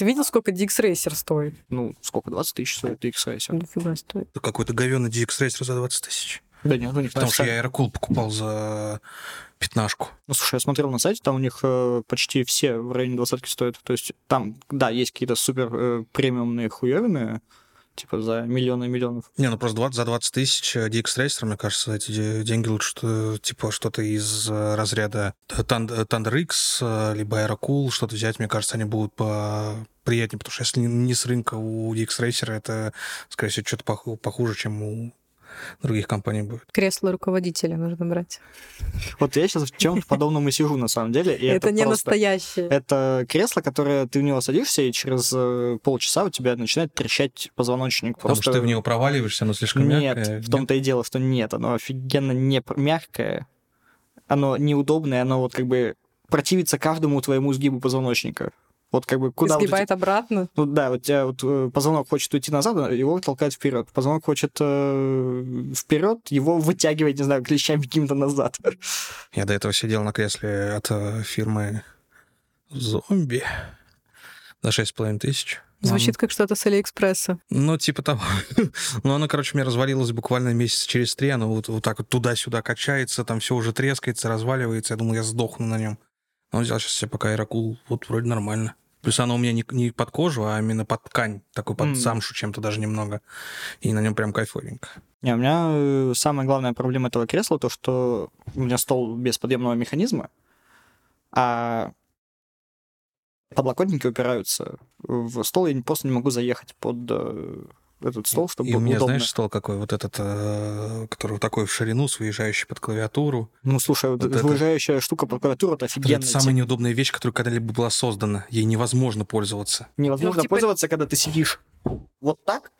Ты видел, сколько DX Racer стоит? Ну, сколько? 20 тысяч стоит DX Racer? Нифига стоит. Какой-то говёный DX Racer за 20 тысяч. Да нет, у них Потому что я Аэрокул покупал за пятнашку. Ну, слушай, я смотрел на сайте, там у них э, почти все в районе двадцатки стоят. То есть там, да, есть какие-то супер э, премиумные хуевины, типа за миллионы миллионов. Не, ну просто 20, за 20 тысяч э, DX Racer, мне кажется, эти де- деньги лучше, что, типа, что-то из э, разряда Thunder X, э, либо Aerocool, что-то взять, мне кажется, они будут по приятнее, потому что если не- с рынка у DX Racer, это, скорее всего, что-то пох- похуже, чем у других компаний будет. Кресло руководителя нужно брать. Вот я сейчас в чем-то подобном и сижу, на самом деле. И это, это, не просто- настоящее. Это кресло, которое ты в него садишься, и через э, полчаса у тебя начинает трещать позвоночник. Потому что ты в него проваливаешься, оно слишком Нет, мягкое. в том-то и дело, что нет. Оно офигенно не мягкое, оно неудобное, оно вот как бы противится каждому твоему сгибу позвоночника. Вот как бы куда... вот эти- Сгибает обратно. Ну да, вот у тебя вот э, позвонок хочет уйти назад, а его толкает вперед. Позвонок хочет вперед, его вытягивает, не знаю, клещами каким-то назад. Я до этого сидел на кресле от э, фирмы Зомби за 6,5 тысяч. Звучит как что-то с Алиэкспресса. Ну, типа того. ну, оно, короче, мне развалилось буквально месяца через три. Оно вот, вот так вот туда-сюда качается, там все уже трескается, разваливается. Я думал, я сдохну на нем. Но взял сейчас себе пока Аэрокул. Вот вроде нормально. Плюс оно у меня не, не под кожу, а именно под ткань. Такой под М. замшу чем-то даже немного. И на нем прям кайфовенько. Не, у меня э, самая главная проблема этого кресла то, что у меня стол без подъемного механизма, а подлокотники упираются в стол, я просто не могу заехать под э, этот стол, чтобы И у было меня, удобно. знаешь, стол какой? Вот этот, э, который вот такой в ширину, с выезжающий под клавиатуру. Ну, слушай, вот, Вот это- выезжающая штука под клавиатуру, это Это офигенно. самая неудобная вещь, которая когда-либо была создана. Ей невозможно пользоваться. Невозможно Ну, типа- пользоваться, когда ты сидишь вот так,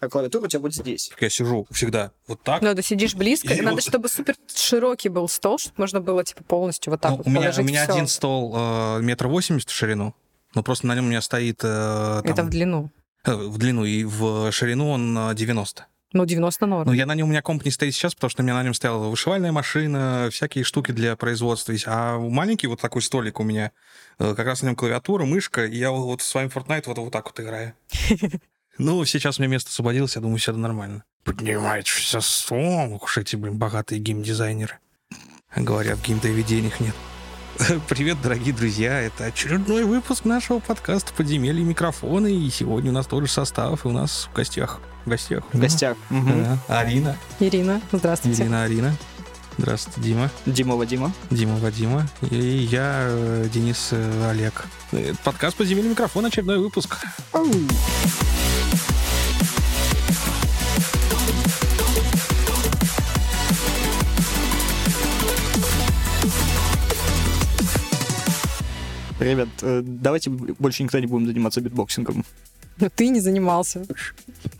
а клавиатура у тебя будет здесь. Я сижу всегда вот так. Надо сидишь близко, И и надо, вот- чтобы супер широкий был стол, чтобы можно было типа полностью вот так Ну, вот у меня, у меня всё. один стол э, метр восемьдесят в ширину, но просто на нем у меня стоит э, там, Это в длину. Э, в длину и в ширину он э, 90. Ну, 90 норм. Но я на нем, у меня комп не стоит сейчас, потому что у меня на нем стояла вышивальная машина, всякие штуки для производства. А маленький вот такой столик у меня, э, как раз на нем клавиатура, мышка, и я вот с вами Fortnite вот, вот так вот играю. Ну, сейчас меня место освободилось, я думаю, все это нормально. Поднимает все стол, уж эти, блин, богатые геймдизайнеры. Говорят, геймдеве денег нет. Привет, дорогие друзья! Это очередной выпуск нашего подкаста «Подземелье микрофона». И сегодня у нас тоже состав, и у нас в гостях. В гостях. В гостях. Мгм. Да. Арина. Ирина, здравствуйте. Ирина Арина. Здравствуйте, Дима. Дима Вадима. Дима Вадима. И я, э, Денис э, Олег. Э, Подкаст «Подземелья и микрофоны», очередной выпуск. Ребят, э, давайте больше никогда не будем заниматься битбоксингом. Но ты не занимался.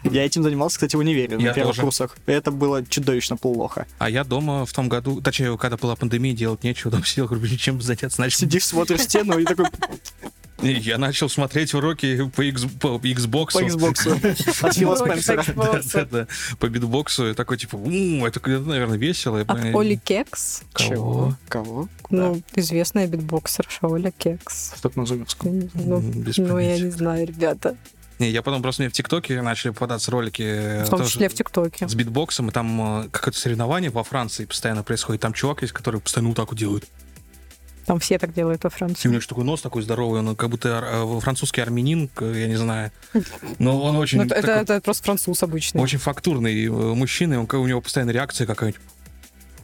Я этим занимался, кстати, в универе, Я на первых тоже. курсах. Это было чудовищно плохо. А я дома в том году, точнее, когда была пандемия, делать нечего, дома сидел, говорю, чем заняться начал. Сидишь, смотришь стену и такой Я начал смотреть уроки по, X, по Xbox. по Xbox. От Фила Спенсера. По битбоксу. Такой, типа, «М, это, наверное, весело. И, От Оли Кекс. Кого? Кого? Ну, известная битбоксерша Оля Кекс. Что это назовем? Ну, без ну, я не знаю, ребята. Не, я потом просто мне в ТикТоке начали попадаться ролики э, В том числе в ТикТоке. с битбоксом, и там э, какое-то соревнование во Франции постоянно происходит. Там чувак есть, который постоянно вот так вот делает. Там все так делают во И у Франции. него такой нос такой здоровый, он как будто э, французский армянин, я не знаю. Но он очень, Ну, это, такой- это просто француз обычный. очень фактурный э, мужчина, и он, у него постоянно реакция какая-нибудь.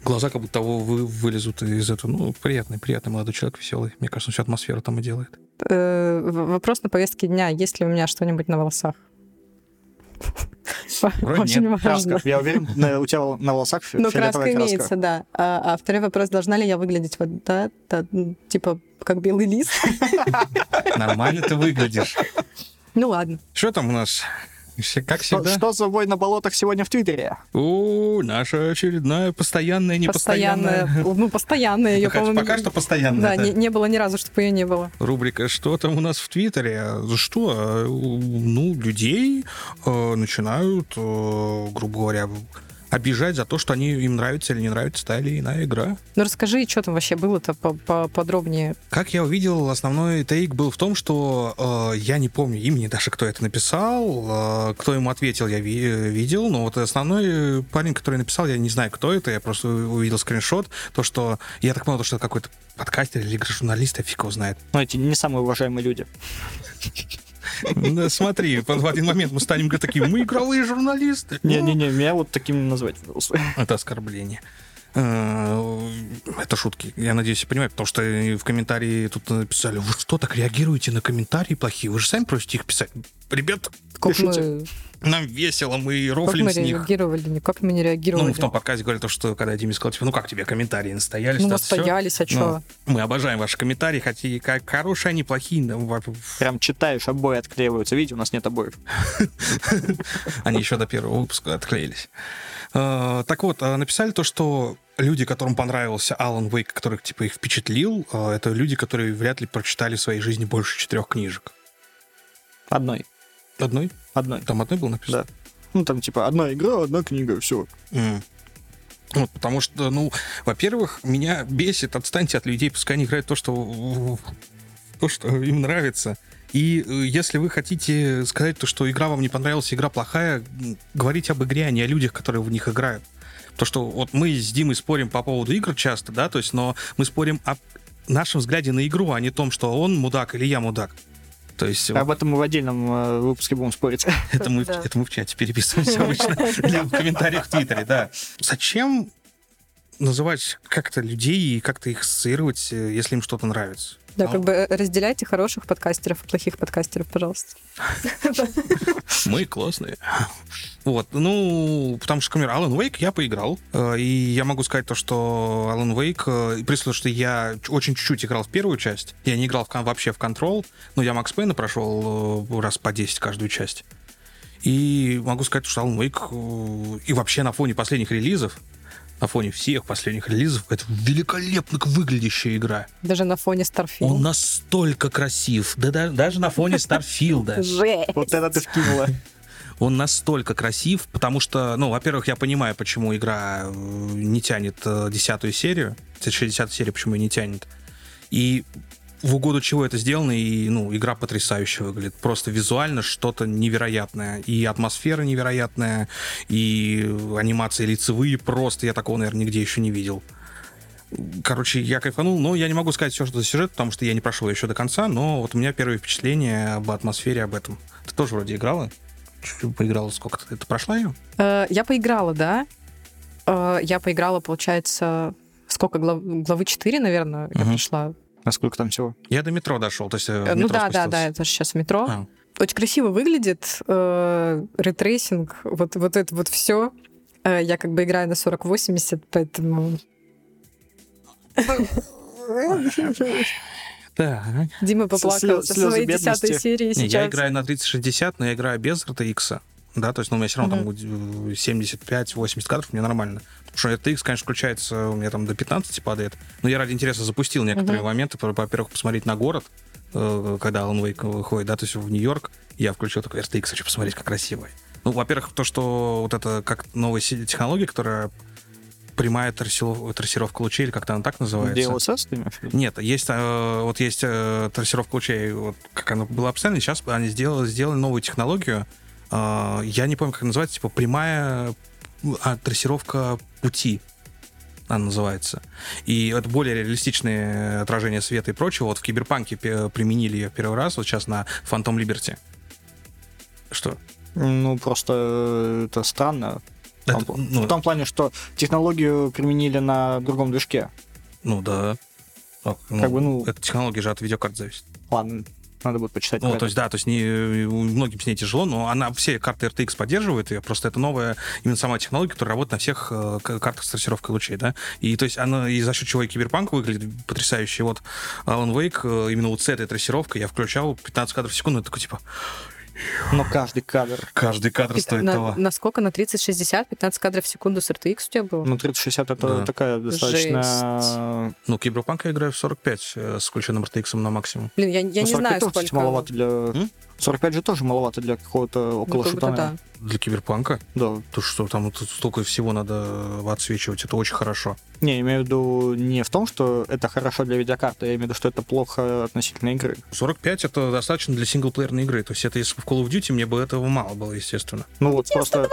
Глаза как будто того вы, вылезут из этого. Ну, приятный, приятный молодой человек, веселый. Мне кажется, он всю атмосферу там и делает. Э, Вопрос на повестке дня. Есть ли у меня что-нибудь на волосах? Вроде Очень нет. важно. Краска. Я уверен, на- у тебя на волосах Ну, фиолетовая краска краска. имеется, да. А, а второй вопрос, должна ли я выглядеть вот, да, да, типа, как белый лист? Нормально ты выглядишь. Ну, ладно. Что там у нас? Как Что, всегда. что за вой на болотах сегодня в Твиттере? О, наша очередная постоянная, непостоянная. Постоянная, ну, постоянная ее, по-моему, пока что постоянная. Да, да. не, не было ни разу, чтобы ее не было. Рубрика «Что там у нас в Твиттере?» Что? А, Ну, людей э, начинают, э, грубо говоря, обижать за то, что они им нравится или не нравится та или иная игра. Ну расскажи, что там вообще было-то по- поподробнее. Как я увидел, основной тейк был в том, что э, я не помню имени даже, кто это написал, э, кто ему ответил, я ви- видел, но вот основной парень, который написал, я не знаю, кто это, я просто увидел скриншот, то, что я так понял, то, что это какой-то подкастер или журналист, я фиг его знает. Ну, эти не самые уважаемые люди. Да, смотри, в один момент мы станем такими, мы игровые журналисты. Не-не-не, меня вот таким не назвать. Это оскорбление. Э, Это шутки. Я надеюсь, вы понимаете, потому что в комментарии тут написали, вы что, так реагируете на комментарии плохие? Вы же сами просите их писать. Ребят, Как Пишите. мы, нам весело, мы как рофлим мы с них. реагировали, никак мы не реагировали. Ну, в том подкасте говорили, то, что когда Диме сказал, типа, ну как тебе комментарии настоялись? Ну, настоялись, а что? Ну, мы обожаем ваши комментарии, хотя и как хорошие они, плохие, да, Прям читаешь, обои отклеиваются. Видите, у нас нет обоев. Они еще до первого выпуска отклеились. Э, Так вот, э, написали то, что люди, которым понравился Алан Вейк, которых типа их впечатлил, э, это люди, которые вряд ли прочитали в своей жизни больше четырех книжек. Одной. Одной? Одной. Там одной был написано? Да. Ну, там, типа, одна игра, одна книга, все. М. Вот, потому что, ну, во-первых, меня бесит, отстаньте от людей, пускай они играют то, что, то, что им нравится. И э, если вы хотите сказать то, что игра вам не понравилась, игра плохая, м, говорите об игре, а не о людях, которые в них играют. То, что вот мы с Димой спорим по поводу игр часто, да, то есть, но мы спорим о нашем взгляде на игру, а не том, что он мудак или я мудак. То есть Об этом мы в отдельном э, выпуске будем спорить. это мы, в- Да. это мы в чате переписываемся обычно для в комментариях в Твиттере, да. Зачем называть как-то людей и как-то их ассоциировать, э, если им что-то нравится? Да, А, как бы э, разделяйте хороших подкастеров и плохих подкастеров, пожалуйста. Мы классные. Вот, ну, потому что, например, Alan Wake я поиграл, э, и я могу сказать то, что Alan Wake, э, при условии, что я очень чуть-чуть играл в первую часть, я не играл в, вообще в Control, но я Макс Пейна прошел э, раз по 10 каждую часть. И могу сказать, что Alan Wake э, и вообще на фоне последних релизов, на фоне всех последних релизов, это великолепно выглядящая игра. Даже на фоне Starfield. Он настолько красив, да, да- даже на фоне Старфилда. Жесть. Вот это ты вкинула. Он настолько красив, потому что, ну, во-первых, я понимаю, почему игра э, не тянет э, десятую серию, 60 серия, почему не тянет. И в угоду чего это сделано, и, ну, игра потрясающе выглядит. Просто визуально что-то невероятное. И атмосфера невероятная, и анимации лицевые просто, я такого, наверное, нигде еще не видел. Короче, я кайфанул, но я не могу сказать все, что за сюжет, потому что я не прошел еще до конца, но вот у меня первые впечатления об атмосфере, об этом. Ты тоже вроде играла? Чуть-чуть поиграла, сколько ты, ты прошла ее? Э, Я поиграла, да. Э, Я поиграла, получается, сколько, глав- главы 4, наверное, я Мгм. Пришла. А сколько там всего? Я до метро дошел, то есть э, Э, Ну метро да, да, спустился. да, это же сейчас метро. А. Очень красиво выглядит, э, ray tracing, вот, вот это вот все. Я как бы играю на 40-80, поэтому... Так. Дима поплакал со своей десятой серии Не, сейчас. я играю на 3060, но я играю без RTX. Да, то есть ну, у меня все равно там 75-80 кадров, мне нормально. Потому что RTX, конечно, включается, у меня там до 15 падает. Но я ради интереса запустил некоторые Мгм. моменты. Во- Во-первых, посмотреть на город, э, когда Alan Wake выходит, да, то есть в Нью-Йорк. Я включил такой RTX, хочу посмотреть, как красиво. Ну, во-первых, то, что вот это как новая технология, которая прямая трассиров- трассировка лучей, или как-то она так называется. DLSS, ты имеешь в виду? Нет, есть э, вот есть э, трассировка лучей, вот как она была описана, сейчас они сделали, сделали новую технологию. Э, я не помню, как она называется, типа прямая а, трассировка пути она называется. И это более реалистичное отражение света и прочего. Вот в Киберпанке применили ее первый раз, вот сейчас на Phantom Liberty. Что? Ну, просто э, это странно. В Это, том- ну, В том плане, что технологию применили на другом движке. ну да. Ну, Как бы, ну- Эта технология же от видеокарт зависит. Ладно, надо будет почитать. Ну, то есть, да, то есть не, многим с ней тяжело, но она все карты RTX поддерживает ее, просто это новая именно сама технология, которая работает на всех э, картах с трассировкой лучей, да, и то есть она, и за счет чего и Киберпанк выглядит потрясающе, вот Alan Wake, э, именно вот с этой трассировкой я включал 15 кадров в секунду, и такой, типа, Но каждый кадр. каждый кадр стоит на, того. на сколько? На 30-60? 15 кадров в секунду с RTX у тебя было? Ну, 3060 это Да. такая достаточно... Ну, Киберпанк я играю в 45 э, с включенным RTX на максимум. Блин, я, я Ну, не 45 знаю, сколько... маловато для... М? 45 же тоже маловато для какого-то Ну, около шутана. да. Для киберпанка? Да. То, что там вот столько всего надо отсвечивать, это очень хорошо. Не, я имею в виду не в том, что это хорошо для видеокарты, я имею в виду, что это плохо относительно игры. 45 это достаточно для синглплеерной игры. То есть это если бы в Call of Duty мне бы этого мало было, естественно. Ну вот просто...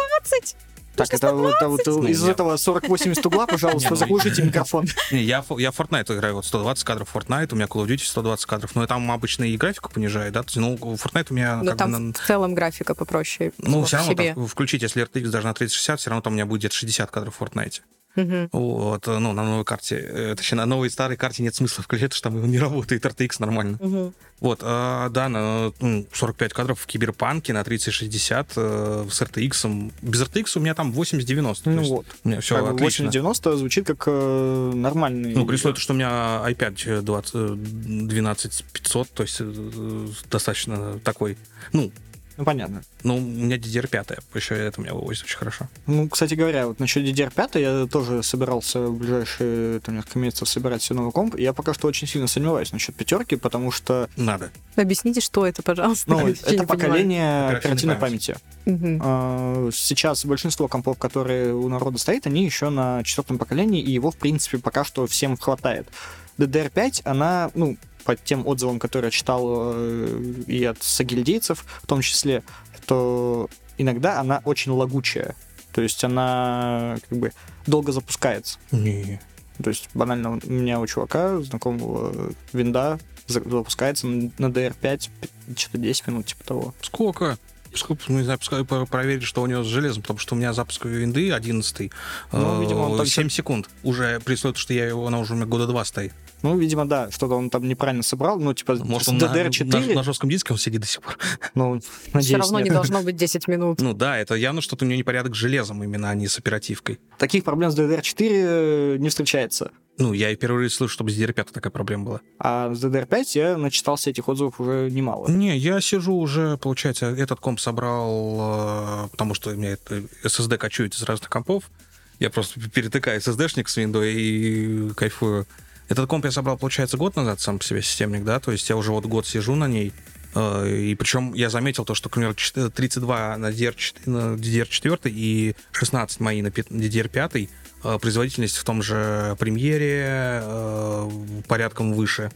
20! Так, это, вот- это Ну, из я- этого 40-80 угла, Не, пожалуйста, ну, заглушите микрофон. Не, я, я в Fortnite играю, вот 120 кадров Fortnite, у меня Call of Duty 120 кадров, но там обычно и графику понижает, да, то есть, ну, Fortnite у меня Но бы там на- в целом графика попроще. Ну, все равно там включить, если RTX даже на 3060, все равно там у меня будет где-то 60 кадров в Fortnite. Мгм. Вот, э, ну, на новой карте. э, Точнее, на новой и старой карте нет смысла включать, потому что там не работает RTX нормально. Мгм. Вот, а, да, на ну, 45 кадров в Киберпанке на 3060 э, с RTX. Без RTX у меня там 80-90. то Ну вот. У меня все Как отлично. 80-90 звучит как э, нормальный... Ну, при условии, что у меня i5 20, э, 12500, то есть э, достаточно такой, ну, Ну, понятно. ну, у меня DDR5, еще это у меня вывозит очень хорошо. Ну, кстати говоря, вот насчет DDR5 я тоже собирался в ближайшие там, несколько месяцев собирать себе новый комп. Я пока что очень сильно сомневаюсь насчет пятерки, потому что Надо. Объясните, что это, пожалуйста. ну, это поколение Оперативной памяти. А, Сейчас большинство компов, которые у народа стоят, они еще на четвертом поколении, и его, в принципе, пока что всем хватает. DDR5, она, ну, по тем отзывам, которые я читал э, и от сагильдейцев в том числе, то иногда она очень лагучая. То есть она как бы долго запускается. Не. То есть банально у меня у чувака, знакомого винда, за- запускается на DR5 что-то 10 минут, типа того. Сколько? Ну, не знаю, пускай про- проверить, что у него с железом, потому что у меня запуск винды 11 Ну, видимо, он там 7 секунд. Уже при условии, что я его, она уже у меня года два стоит. Ну, видимо, да, что-то он там неправильно собрал. Ну, типа, Может, он на, DDR4, на- на жестком диске он сидит до сих пор. ну, Все надеюсь, равно не нет. должно быть 10 минут. Ну да, это явно что-то у него непорядок с железом именно, а не с оперативкой. Таких проблем с DDR4 не встречается. Ну, я и первый раз слышу, чтобы с DDR5 такая проблема была. А с DDR5 я начитался этих отзывов уже немало. Не, я сижу уже, получается, этот комп собрал, э, потому что у меня это SSD качует из разных компов. Я просто перетыкаю SSD-шник с Windows и кайфую. Этот комп я собрал, получается, год назад сам по себе системник, да, то есть я уже вот год сижу на ней. Э, И причем я заметил то, что, к примеру, чет- 32 на DDR4, на DDR4 и 16 мои на пи- DDR5 э, производительность в том же премьере э, порядком выше.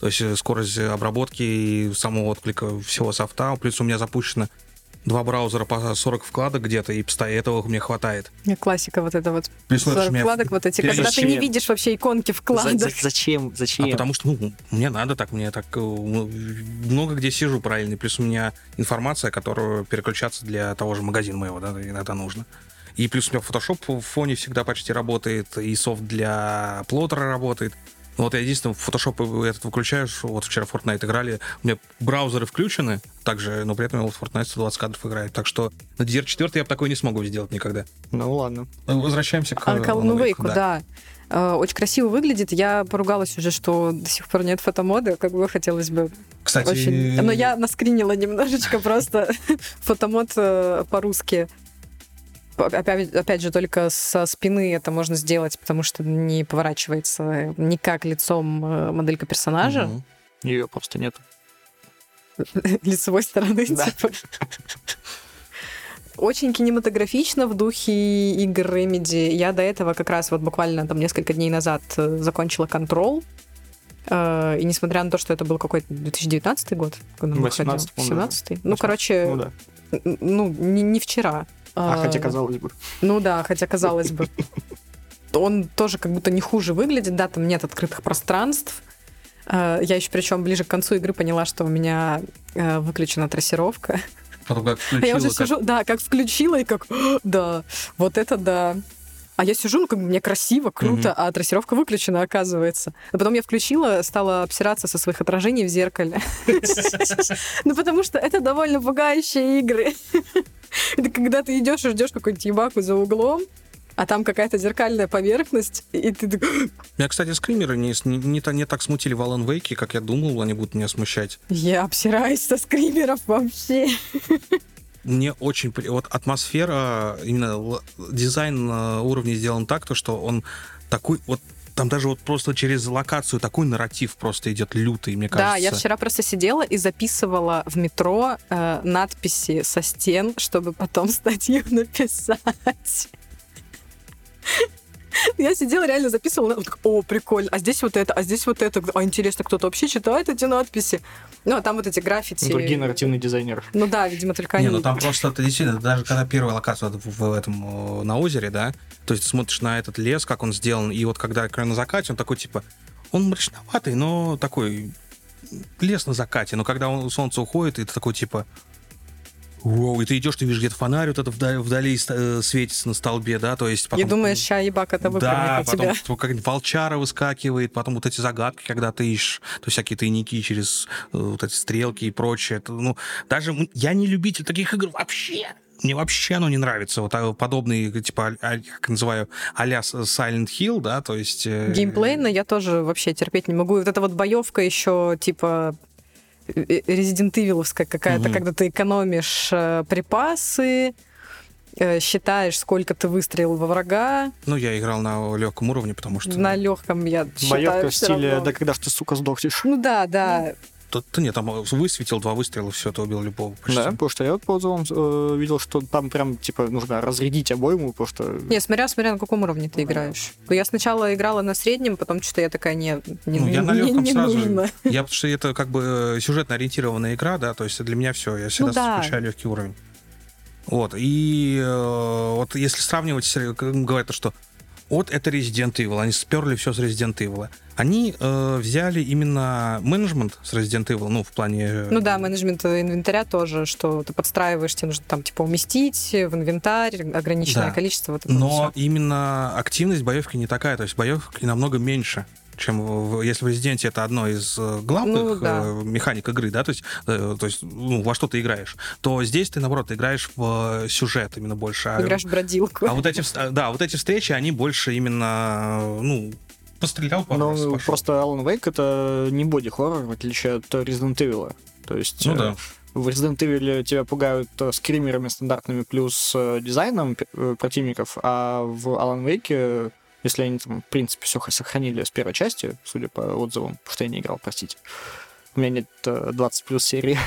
То есть скорость обработки и самого отклика всего софта. Плюс у меня запущено два браузера по 40 вкладок где-то, и постоянно этого мне хватает. Классика вот это вот. При условии, что у меня- Вкладок вот эти, когда ты не видишь вообще иконки За- вкладок. за- зачем? Зачем? А потому что, ну, мне надо так, мне так э, ну, много где сижу правильно. Плюс у меня информация, которую переключаться для того же магазина моего, да, иногда нужно. И плюс у меня Photoshop в фоне всегда почти работает, и софт для плоттера работает. Ну, Вот я единственное, Photoshop этот выключаешь, вот вчера в Fortnite играли, у меня браузеры включены, также, но при этом я вот в Fortnite 120 кадров играет. Так что на DDR4 я бы такое не смогу сделать никогда. Ну ладно. Возвращаемся к А, к Alan Alan Wake, Wake, да. Э, Очень красиво выглядит. Я поругалась уже, что до сих пор нет фотомода, как бы хотелось бы Кстати, очень. Но я наскринила немножечко просто фотомод э, по-русски. П- Опять, опять же, только со спины это можно сделать, потому что не поворачивается никак лицом э, моделька персонажа, Мгм. Ее просто нет. лицевой стороны. Да. типа. Очень кинематографично в духе игр Remedy. Я до этого как раз вот буквально там несколько дней назад э, закончила Control. Э, И несмотря на то, что это был какой-то 2019 год, когда выходил, 18, по-моему, 17 Ну, 18. короче, Ну да. ну, не, не вчера. А хотя, Э, казалось бы. Ну да, хотя казалось бы. Он тоже как будто не хуже выглядит, да, там нет открытых пространств. Э, Я еще причем ближе к концу игры поняла, что у меня э, выключена трассировка. Потом как А я уже включила, как- сижу, да, как включила и как, «А, да, вот это да. А я сижу, ну, как бы мне красиво, круто, Мгм. а трассировка выключена, оказывается. А потом я включила, стала обсираться со своих отражений в зеркале. Ну, потому что это довольно пугающие игры. Это когда ты идешь и ждешь какую-нибудь ебаку за углом, а там какая-то зеркальная поверхность, и ты Меня, кстати, скримеры не, не, не так смутили в Alan Wake, как я думал, они будут меня смущать. я обсираюсь со скримеров вообще. Мне очень... Вот атмосфера, именно дизайн э, уровня сделан так, то, что он такой... Вот там даже вот просто через локацию такой нарратив просто идет лютый, мне кажется. Да, я вчера просто сидела и записывала в метро э, надписи со стен, чтобы потом статью написать. Я сидела, реально записывала, вот, о, прикольно, а здесь вот это, а здесь вот это, а интересно, кто-то вообще читает эти надписи? Ну, а там вот эти граффити. Другие нарративные дизайнеры. Ну да, видимо, только Не, они. ну там просто, ты действительно, даже когда первая локация в, в этом, э, на озере, да, то есть ты смотришь на этот лес, как он сделан, и вот когда экран на закате, он такой, типа, он мрачноватый, но такой лес на закате, но когда он, солнце уходит, и ты такой, типа, Воу, и ты идешь, ты видишь где-то фонарь вот это вдали, вдали э, светится на столбе, да, то есть... И думаешь, ща ебак это выпрыгнет Да, потом тебя. как волчара выскакивает, потом вот эти загадки, когда ты ищешь, то есть всякие тайники через э, вот эти стрелки и прочее. Это, ну, даже я не любитель таких игр вообще. Мне вообще оно не нравится. Вот а, подобные, типа, а- как называю, а-ля Silent Hill, да, то есть... э, Геймплейно я тоже вообще терпеть не могу. И вот эта вот боевка еще типа Резидент Ивиловская какая-то, Мгм. когда ты экономишь э, припасы, э, считаешь, сколько ты выстрелил во врага. Ну, я играл на легком уровне, потому что... На легком я считаю Боевка в стиле равно. «Да когда ж ты, сука, сдохнешь?» Ну да, да. Тут, да нет, там высветил два выстрела, все, ты убил любого почти. Да, потому что я вот по отзывам э, видел, что там прям, типа, нужно разрядить обойму, потому что... Не, смотря, смотря на каком уровне ты играешь. Я сначала играла на среднем, потом что-то я такая, не, не, Ну, я на легком не сразу. нужно. Я потому что это как бы сюжетно ориентированная игра, да, то есть для меня все, я всегда Ну да. включаю легкий уровень. Вот, и э, вот если сравнивать, говорят, что вот это Resident Evil, они сперли все с Resident Evil. Они э, взяли именно менеджмент с Resident Evil, ну, в плане... э, Ну да, менеджмент инвентаря тоже, что ты подстраиваешь, тебе нужно там типа уместить в инвентарь ограниченное Да. количество. Вот Но всё. именно активность боевки не такая, то есть боевки намного меньше чем в- если в Резиденте это одно из э, главных Ну, да. э, механик игры, да, то есть, э, то есть ну, во что ты играешь, то здесь ты, наоборот, играешь в сюжет именно больше. А, Играешь в бродилку. а вот эти, да, вот эти встречи, они больше именно, ну, пострелял пару раз, Ну, пошел. просто Alan Wake это не боди-хоррор, в отличие от Resident Evil. То есть Ну э, да. в Resident Evil тебя пугают скримерами стандартными плюс э, дизайном э, противников, а в Alan Wake, если они там, в принципе, все сохранили с первой части, судя по отзывам, потому что я не играл, простите. У меня нет э, 20 плюс серии.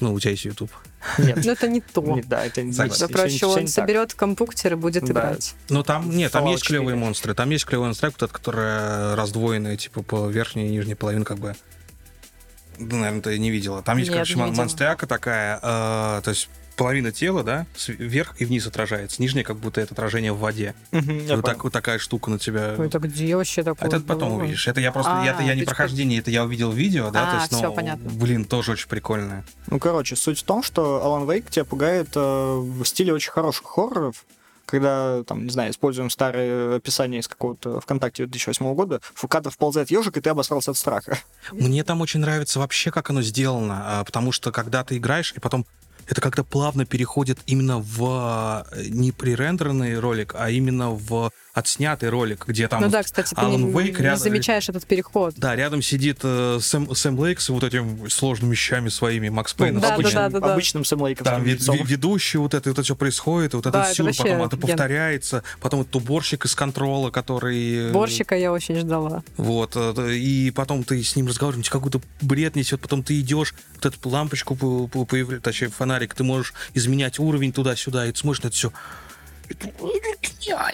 Ну, у тебя есть YouTube. Нет. Но это не то. Не- Да, это не Согласен. Проще, всё он не так. соберет компьютер и будет Да. играть. Ну, там, нет, там Fallout есть клевые 4. монстры. Там есть клевый монстр, вот этот, которая раздвоенная, типа, по верхней и нижней половине, как бы. Ну, наверное, ты не видела. Там есть, Нет, короче, монстряка такая, э, то есть половина тела, да, вверх и вниз отражается. Нижняя, как будто это отражение в воде. Я вот, так, вот такая штука на тебя. Ой, это где вообще такое? это потом было? увидишь. Это я просто, А, это я не то прохождение, это я увидел видео, да, то А, есть, ну, всё, понятно. блин, тоже очень прикольное. Ну, короче, суть в том, что Alan Wake тебя пугает э, в стиле очень хороших хорроров, когда, там, не знаю, используем старые описания из какого-то ВКонтакте 2008 года, в кадр вползает ежик, и ты обосрался от страха. Мне там очень нравится вообще, как оно сделано, а, потому что когда ты играешь, и потом это как-то плавно переходит именно в э, не пререндеренный ролик, а именно в отснятый ролик, где там Ну вот да, кстати, ты Alan не, Wake не рядом- замечаешь этот переход. Да, рядом сидит э, Сэм, Сэм Лейк с вот этими сложными вещами своими, Макс Пейн. Ну, Да, обычным, да, да, да. обычным Сэм Лейковским Там вед- ве- ведущий, вот это, вот это все происходит, вот Да, этот это сюр, вообще потом это повторяется, потом этот уборщик из контрола, который... э, Борщика я очень ждала. Вот, э, и потом ты с ним разговариваешь, какой-то бред несет, потом ты идешь, вот эту лампочку появляется, точнее, фонарик, ты можешь изменять уровень туда-сюда, и ты смотришь на это все.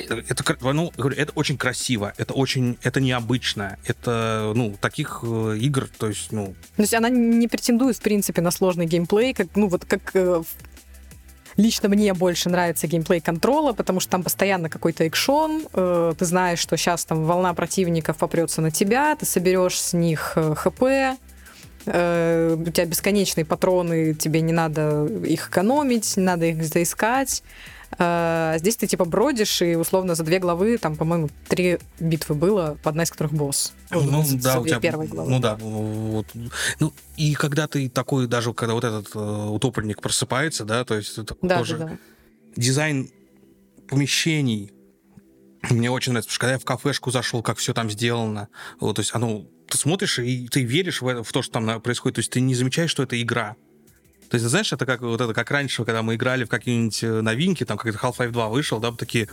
Это, это ну, это очень красиво, это очень, это необычно, это, ну, таких э, игр, то есть, ну, То есть она не претендует, в принципе, на сложный геймплей, как, ну, вот как э, лично мне больше нравится геймплей контрола, потому что там постоянно какой-то экшон, э, ты знаешь, что сейчас там волна противников попрется на тебя, ты соберешь с них хп, у тебя бесконечные патроны, тебе не надо их экономить, не надо их где-то Э, Здесь ты типа бродишь, и условно за две главы, там, по-моему, три битвы было, одна из которых босс. Ну, за да, у тебя, первые главы. ну да, вот, ну и когда ты такой, даже когда вот этот э, утопленник просыпается, да, то есть это да, тоже да, да. дизайн помещений мне очень нравится, потому что когда я в кафешку зашел, как все там сделано, вот, то есть оно, ты смотришь и ты веришь в, это, в то, что там на- происходит, то есть ты не замечаешь, что это игра. То есть, знаешь, это как вот это как раньше, когда мы играли в какие-нибудь э, новинки, там как-то Half-Life 2 вышел, да, вот такие,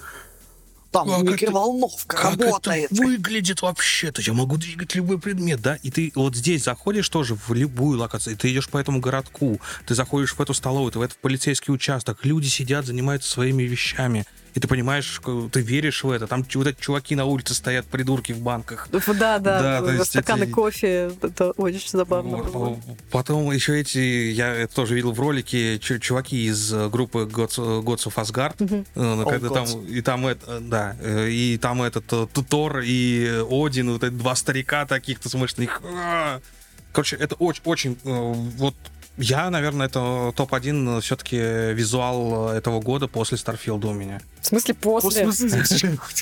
там А как микроволновка Как работает. это выглядит вообще-то? Я могу двигать любой предмет, да? И ты вот здесь заходишь тоже в любую локацию, ты идешь по этому городку, ты заходишь в эту столовую, ты в этот полицейский участок, люди сидят, занимаются своими вещами, и ты понимаешь, ты веришь в это. Там вот эти чуваки на улице стоят, придурки в банках. Да, Да, да, то есть стаканы эти- кофе, это очень забавно Вот, было. Потом еще эти, я это тоже видел в ролике, чу- чуваки из э, группы Gods, Gods of Asgard, э, ну, All когда там, и там это, да, э, и там этот э, Тор и Один, вот эти два старика таких-то смешных. Короче, это очень, очень, э, вот я, наверное, это топ-1 все-таки визуал этого года после Старфилда у меня. В смысле после?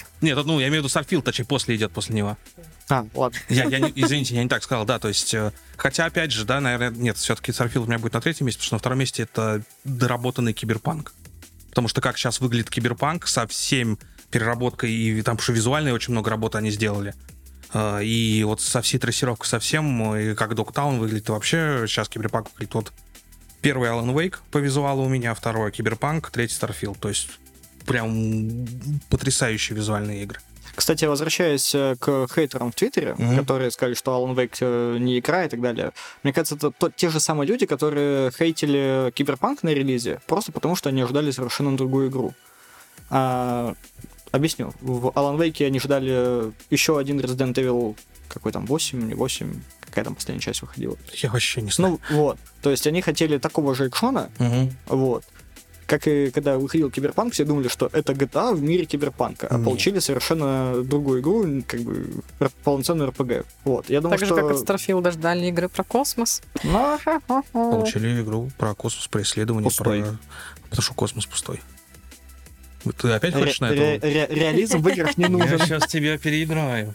Нет, ну, я имею в виду Starfield, точнее, после идет после него. А, ладно. Я, я не- извините, я не так сказал, да, то есть, э, хотя, опять же, да, наверное, нет, все-таки Starfield у меня будет на третьем месте, потому что на втором месте это доработанный киберпанк. Потому что как сейчас выглядит киберпанк со всем переработкой, и там, потому что визуально очень много работы они сделали. Э, И вот со всей трассировкой совсем, и как Dogtown выглядит вообще, сейчас киберпанк выглядит вот первый Alan Wake по визуалу у меня, второй киберпанк, третий Starfield, то есть прям потрясающие визуальные игры. Кстати, возвращаясь э, к хейтерам в Твиттере, Мгм. которые сказали, что Alan Wake э, не игра и так далее, мне кажется, это то- те же самые люди, которые хейтили Киберпанк на релизе, просто потому что они ожидали совершенно другую игру. А, объясню. В Alan Wake они ждали еще один Resident Evil, какой там, 8, не 8, какая там последняя часть выходила. Я вообще не знаю. Ну, вот. То есть они хотели такого же экшона, Мгм. вот. Как и когда выходил Киберпанк, все думали, что это GTA в мире Киберпанка, а Нет. получили совершенно другую игру, как бы полноценную РПГ. Вот. Я думаю, Так же, что... как от Старфилда ждали игры про космос. Получили игру про космос, про исследование, Пустой. про... Потому что космос пустой. Ты опять хочешь на это? ре- реализм в играх не нужен. сейчас тебя переиграю.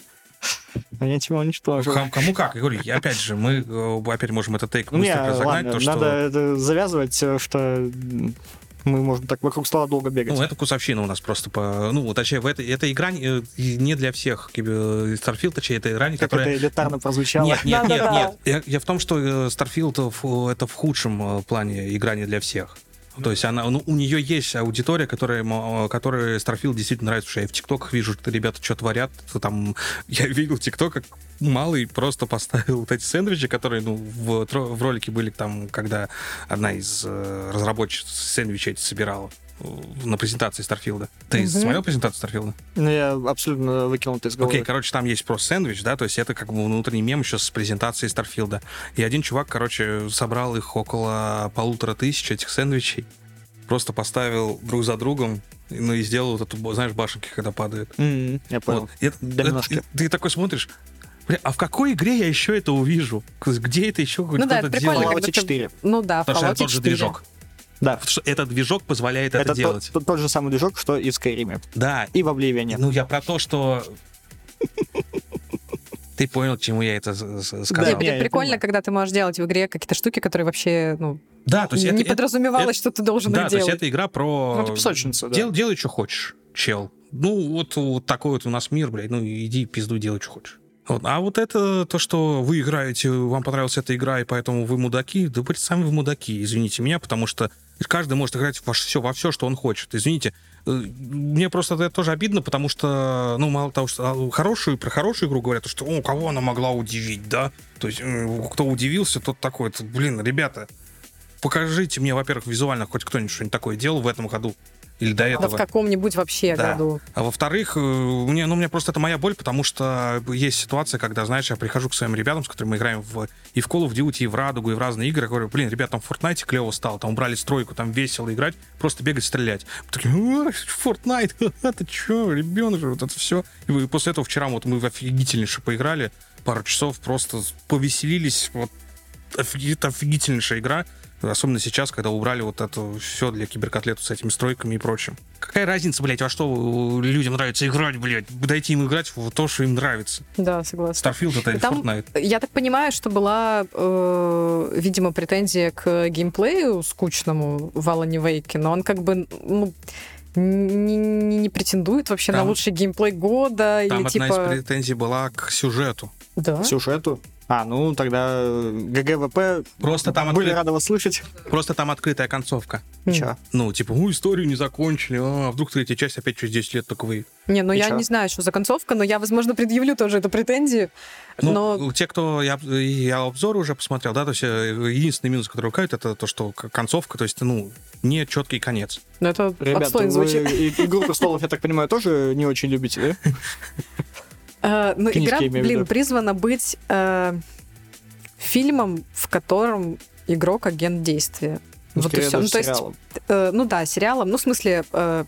А Я тебя уничтожу. Кому, кому как? Я говорю, я опять же, мы э, опять можем этот take Ну, не, быстренько загнать, ладно, то, что... надо это завязывать, э, что мы можем так вокруг стола долго бегать. Ну, это кусовщина у нас просто по... Ну, точнее, в этой, эта игра не и не для всех. Starfield, точнее, это игра, не как которая... это элитарно прозвучало. Нет, нет, нет, нет. Я, я в том, что э, Starfield это в худшем э, плане игра не для всех. То есть она, ну, у нее есть аудитория, которая, э, которой Starfield действительно нравится, что я в ТикТоках вижу, что ребята что творят. то Там, я видел ТикТок, как малый просто поставил вот эти сэндвичи, которые, ну, в, в ролике были там, когда одна из э, разработчиц сэндвичей эти собирала на презентации Starfield а. Ты Мгм. смотрел презентацию Starfield а? Ну, я абсолютно выкинул это из головы. Окей, короче, там есть просто сэндвич, да, то есть это как бы внутренний мем еще с презентацией Starfield а. И один чувак, короче, собрал их около полутора тысяч этих сэндвичей, просто поставил друг за другом, ну и сделал вот эту, знаешь, башенки, когда падают. М, Я понял. Вот. И это- и ты такой смотришь, бля, а в какой игре я еще это увижу? Где это еще Ну да, кто-то это прикольно, делает? Fallout когда ты- 4. Ну да, в Потому что это Fallout тот же 4. движок. Да. Потому что этот движок позволяет это, Это делать. тот, тот же самый движок, что и в Skyrim. Да, И в Обливиане. Ну, я про то, что... Ты понял, к чему я это Да, сказал. не, будет я прикольно, когда ты можешь делать в игре какие-то штуки, которые вообще ну, Да, то есть не это, это- подразумевалось, это- что ты должен да, их то есть делать. это игра про... Ну, это песочница, да. Дел- делай, что хочешь, чел. Ну, вот, вот такой вот у нас мир, блядь. Ну, иди пизду, делай, что хочешь. Вот. А вот это то, что вы играете, вам понравилась эта игра, и поэтому вы мудаки, да вы сами вы мудаки, извините меня, потому что каждый может играть во все, во все, что он хочет. Извините, э, мне просто это тоже обидно, потому что, ну, мало того, что а, хорошую, про хорошую игру говорят, что, о, кого она могла удивить, да? То есть, э, кто удивился, тот такой, блин, ребята, покажите мне, во-первых, визуально хоть кто-нибудь что-нибудь такое делал в этом году или до Да этого. в каком-нибудь вообще Да. году. А во-вторых, э, мне, ну, мне просто это моя боль, потому что есть ситуация, когда, знаешь, я прихожу к своим ребятам, с которыми мы играем в, и в Call of Duty, и в Радугу, и в разные игры, я говорю, блин, ребят, там в Fortnite клево стало, там убрали стройку, там весело играть, просто бегать, стрелять. Такие, «А, Fortnite, ты чё, ребенок, вот это все. И после этого вчера вот мы в офигительнейше поиграли, пару часов просто повеселились, вот это офигительнейшая игра, Особенно сейчас, когда убрали вот это все для киберкотлетов с этими стройками и прочим. Какая разница, блядь, во что людям нравится играть, блядь? Дайте им играть в то, что им нравится. Да, согласна. Starfield это или Там, Fortnite. я так понимаю, что была, э, видимо, претензия к геймплею скучному в Алане Вейке, но он как бы ну, не, не- не претендует вообще на Там- лучший геймплей года Там или одна типа... из претензий была к сюжету. Да? Сюжету. А, ну тогда э, GG WP Просто там, были откры- рады вас слышать. Просто там открытая концовка. Чё? Ну, типа, ну, историю не закончили, а вдруг третья часть опять через 10 лет только вы. Не, ну И я не знаю, что за концовка, но я, возможно, предъявлю тоже эту претензию. Ну, но те, кто я, я обзоры уже посмотрел, да, то есть э, единственный минус, который ругают, это то, что концовка, то есть, ну, не четкий конец. ну, это Ребята, отстойно вы звучит. и- «Игру престолов», я так понимаю, тоже не очень любите, да? Э, ну, Книжки игра, блин, призвана быть э, фильмом, в котором игрок агент действия. Ну, вот и все. Ну, то есть, э, ну да, сериалом, ну, в смысле, э,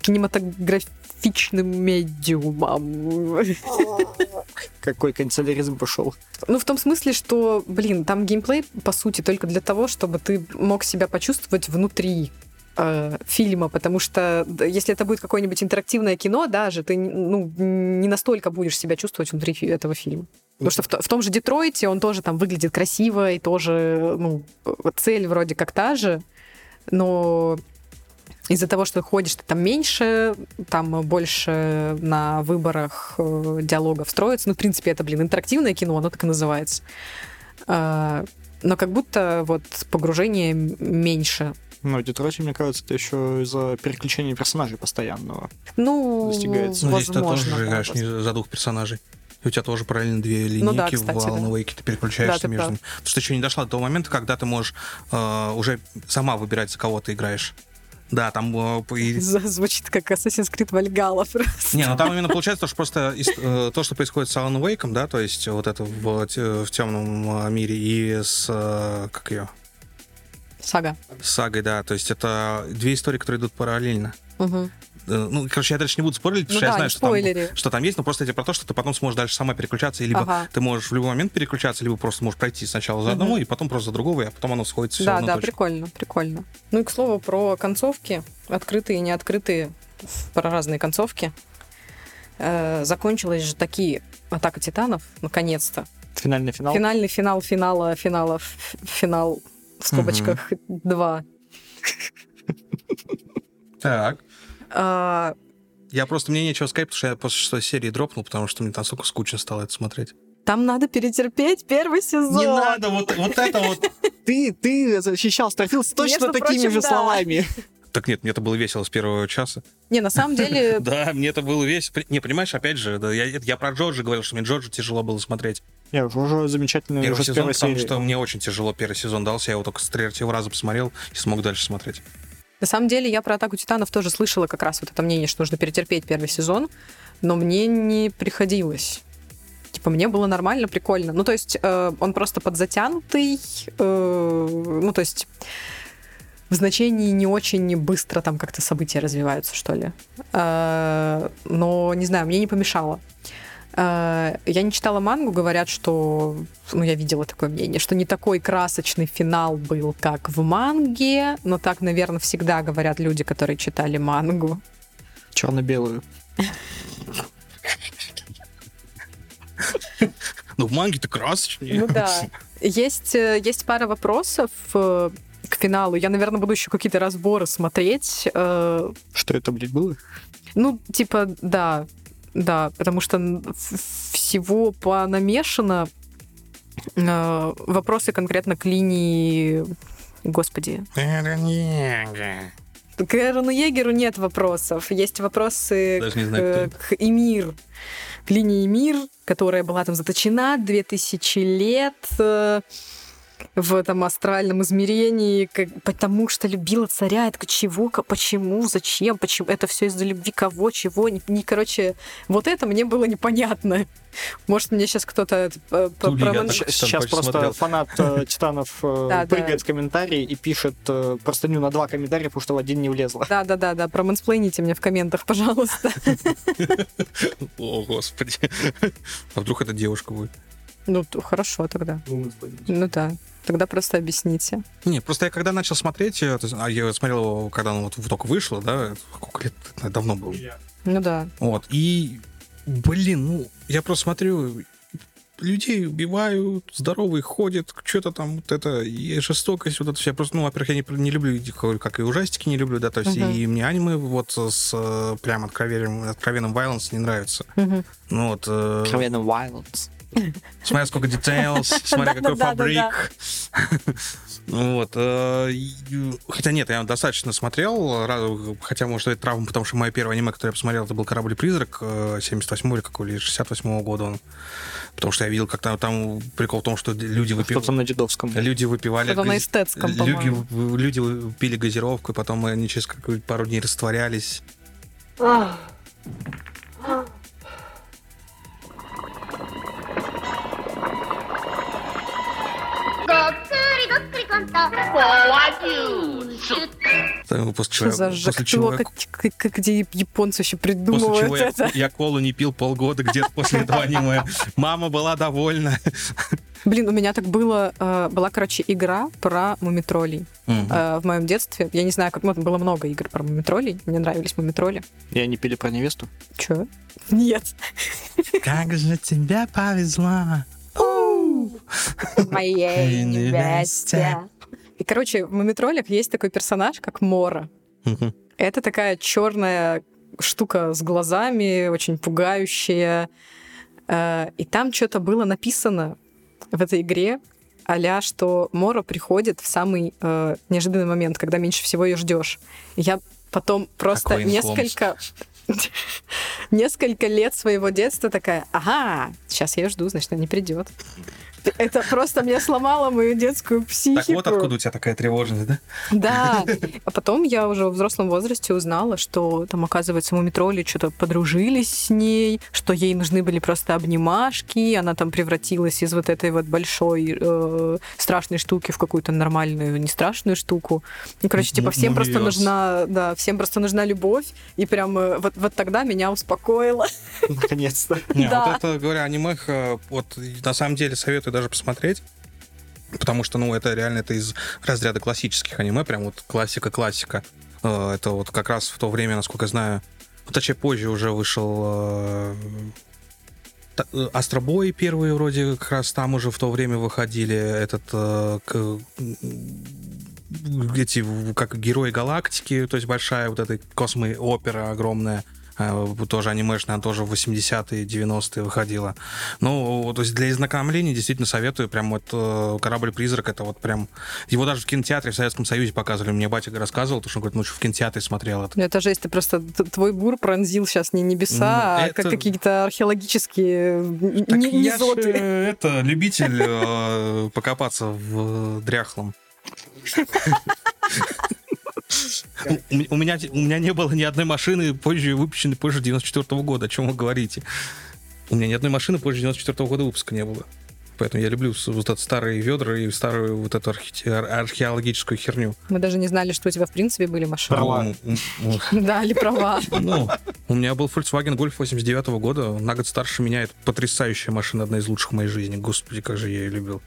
кинематографичным медиумом. Какой канцеляризм пошел. Ну, в том смысле, что, блин, там геймплей, по сути, только для того, чтобы ты мог себя почувствовать внутри э, фильма, потому что если это будет какое-нибудь интерактивное кино, даже ты ну, не настолько будешь себя чувствовать внутри этого фильма. Потому что в, в том же Детройте он тоже там выглядит красиво, и тоже, ну, э, цель вроде как та же, но из-за того, что ходишь ты там меньше, там больше на выборах э, диалогов строится. Ну, в принципе, это, блин, интерактивное кино, оно так и называется. А, но как будто вот погружение меньше. Ну, в Детройте, мне кажется, это еще из-за переключения персонажей постоянного. Ну, Достигается. Ну, здесь ты тоже да, играешь не за двух персонажей. И у тебя тоже параллельно две линейки Ну да, в кстати, Alan да. Wake, ты переключаешься Да, ты между ними. Потому что ты еще не дошла до того момента, когда ты можешь э, уже сама выбирать, за кого ты играешь. Да, там... э, и- Звучит как Assassin's Creed Valhalla просто. Не, ну там именно получается то, что просто из- э, то, что происходит с Alan Wake, да, то есть вот это в, те- в темном э, мире и с... э, как ее? Сага. Сагой, да. То есть это две истории, которые идут параллельно. Э, Ну, короче, я дальше не буду спорить, потому Ну что я да, знаю, не что там, что там есть, но просто это про то, что ты потом сможешь дальше сама переключаться, и либо Ага. ты можешь в любой момент переключаться, либо просто можешь пройти сначала за одного, и потом просто за другого, а потом оно сходится все Да, в одну да, точку. прикольно, прикольно. Ну и к слову про концовки, открытые и неоткрытые, про разные концовки. Э, закончилась же такие Атака Титанов, наконец-то. Финальный финал. Финальный финал финала финала финал в скобочках 2. Так. А, Я просто, мне нечего сказать, потому что я после шестой серии дропнул, потому что мне настолько скучно стало это смотреть. там надо перетерпеть первый сезон. вот, вот это вот. Ты, ты защищал Starfield точно Между такими прочим, же да. словами. Так нет, мне это было весело с первого часа. Не, на самом деле, Да, мне это было весело. Не, понимаешь, опять же, я про Джорджа говорил, что мне Джорджа тяжело было смотреть. Я уже, уже замечательно Первый сезон, первой потому серии. что мне очень тяжело первый сезон дался, я его только с третьего раза посмотрел и смог дальше смотреть. на самом деле, я про Атаку Титанов тоже слышала как раз вот это мнение, что нужно перетерпеть первый сезон, но мне не приходилось. Типа, мне было нормально, прикольно. Ну, то есть, э, он просто подзатянутый, э, ну, то есть, в значении не очень быстро там как-то события развиваются, что ли. Э, но, не знаю, мне не помешало. Э, Я не читала мангу, говорят, что, ну, я видела такое мнение, что не такой красочный финал был, как в манге, но так, наверное, всегда говорят люди, которые читали мангу. Черно-белую. Ну, в манге-то красочнее. Ну да. Есть, э, есть пара вопросов э, к финалу. Я, наверное, буду еще какие-то разборы смотреть. Что это, блядь, было? Ну, типа, да, да, потому что всего понамешано. Э, Вопросы конкретно к линии... Господи, к Эрону Егеру нет вопросов. Есть вопросы Даже не к, знаю, кто к Эмир, к линии Эмир, которая была там заточена 2000 лет э, в этом астральном измерении, как- потому что любила царя. Такая, чего, почему, зачем, почему? Это все из-за любви кого, чего? Не, не- короче, вот это мне было непонятно. Может, мне сейчас кто-то это, э, Сейчас почти просто смотрел. фанат э, Титанов э, Да, да. прыгает в комментарии и пишет э, простыню на два комментария, потому что в один не влезло. Да, да, да, да, промансплейните мне в комментах, пожалуйста. О, господи. А вдруг это девушка будет? Ну, хорошо тогда. Ну да. Тогда просто объясните. Не, просто я когда начал смотреть, то есть, а я смотрел его, когда оно вот только вышло, да, сколько лет давно было. Ну да. Вот, и, блин, ну, я просто смотрю, людей убивают, здоровые ходят, что-то там, вот это, и жестокость, вот это все. Я просто, ну, во-первых, я не, не люблю, как- и ужастики не люблю, да, то есть, Мгм. и мне аниме вот с э, прям откровенным, откровенным violence не нравится. Мгм. Ну, вот... э, Откровенно violence. Смотря сколько details, смотря какой фабрик. Вот. э, Хотя нет, я достаточно смотрел, хотя, может, это травма, потому что мое первое аниме, которое я посмотрел, это был «Корабль-призрак» э, 78 или какой, или 68 года он. Потому что я видел, как там, там прикол в том, что люди Что-то выпивали... на дедовском. Люди выпивали... Что-то на эстетском, люди, люди пили газировку, и потом они через пару дней растворялись. После Что чего, за я- жак? после чего я Как, как- где японцы вообще После придумывают чего я, это? я колу не пил полгода где-то после этого аниме. Мама была довольна. Блин, у меня так было, э, была, короче, игра про мумитролей э, в моем детстве. Я не знаю, как ну, было много игр про мумитролей. Мне нравились мумитроли. И они пили про невесту. Чё? Нет. Как же тебе повезло. Моей невесте. И, короче, в мумитролях есть такой персонаж, как Мора. Это такая черная штука с глазами, очень пугающая. Э, И там что-то было написано в этой игре, а что Мора приходит в самый э, неожиданный момент, когда меньше всего ее ждешь. Я потом просто Какой несколько несколько лет своего детства такая, ага, сейчас я ее жду, значит, она не придет. Это просто мне сломало мою детскую психику. Так вот откуда у тебя такая тревожность, да? Да. А потом я уже в взрослом возрасте узнала, что там, оказывается, мумитроли что-то подружились с ней, что ей нужны были просто обнимашки, она там превратилась из вот этой вот большой э, страшной штуки в какую-то нормальную, не страшную штуку. Ну, короче, типа, всем просто мумиёс. нужна, да, всем просто нужна любовь, и прям э, вот, вот тогда меня успокоило. Наконец-то. Не, Да. вот это, говоря, аниме, э, вот на самом деле советую даже посмотреть. Потому что, ну, это реально это из разряда классических аниме, прям вот классика-классика. Э, Это вот как раз в то время, насколько я знаю, ну, точнее, позже уже вышел э, э, Астробой первые вроде как раз там уже в то время выходили этот к- эти как герои галактики, то есть большая вот эта космо-опера огромная, тоже анимешная, она тоже в 80-е, 90-е выходила. Ну, то есть для ознакомления действительно советую, прям вот э, «Корабль-призрак» это вот прям... Его даже в кинотеатре в Советском Союзе показывали, мне батя рассказывал, потому что он говорит, ну что в кинотеатре смотрел это. Это жесть, ты просто твой бур пронзил сейчас не небеса, Ну, а это- как какие-то археологические Так н- я ж, низоты. э, это, любитель э, покопаться в э, дряхлом. У меня, у меня не было ни одной машины, позже выпущенной позже 94 года. О чем вы говорите? У меня ни одной машины позже 94 года выпуска не было. Поэтому я люблю вот это старые ведра и старую вот эту архи- ар- археологическую херню. Мы даже не знали, что у тебя в принципе были машины. Права. Да, или права. ну, у меня был Volkswagen Golf 89 года, на год старше меня. Это потрясающая машина, одна из лучших в моей жизни. Господи, как же я ее любил.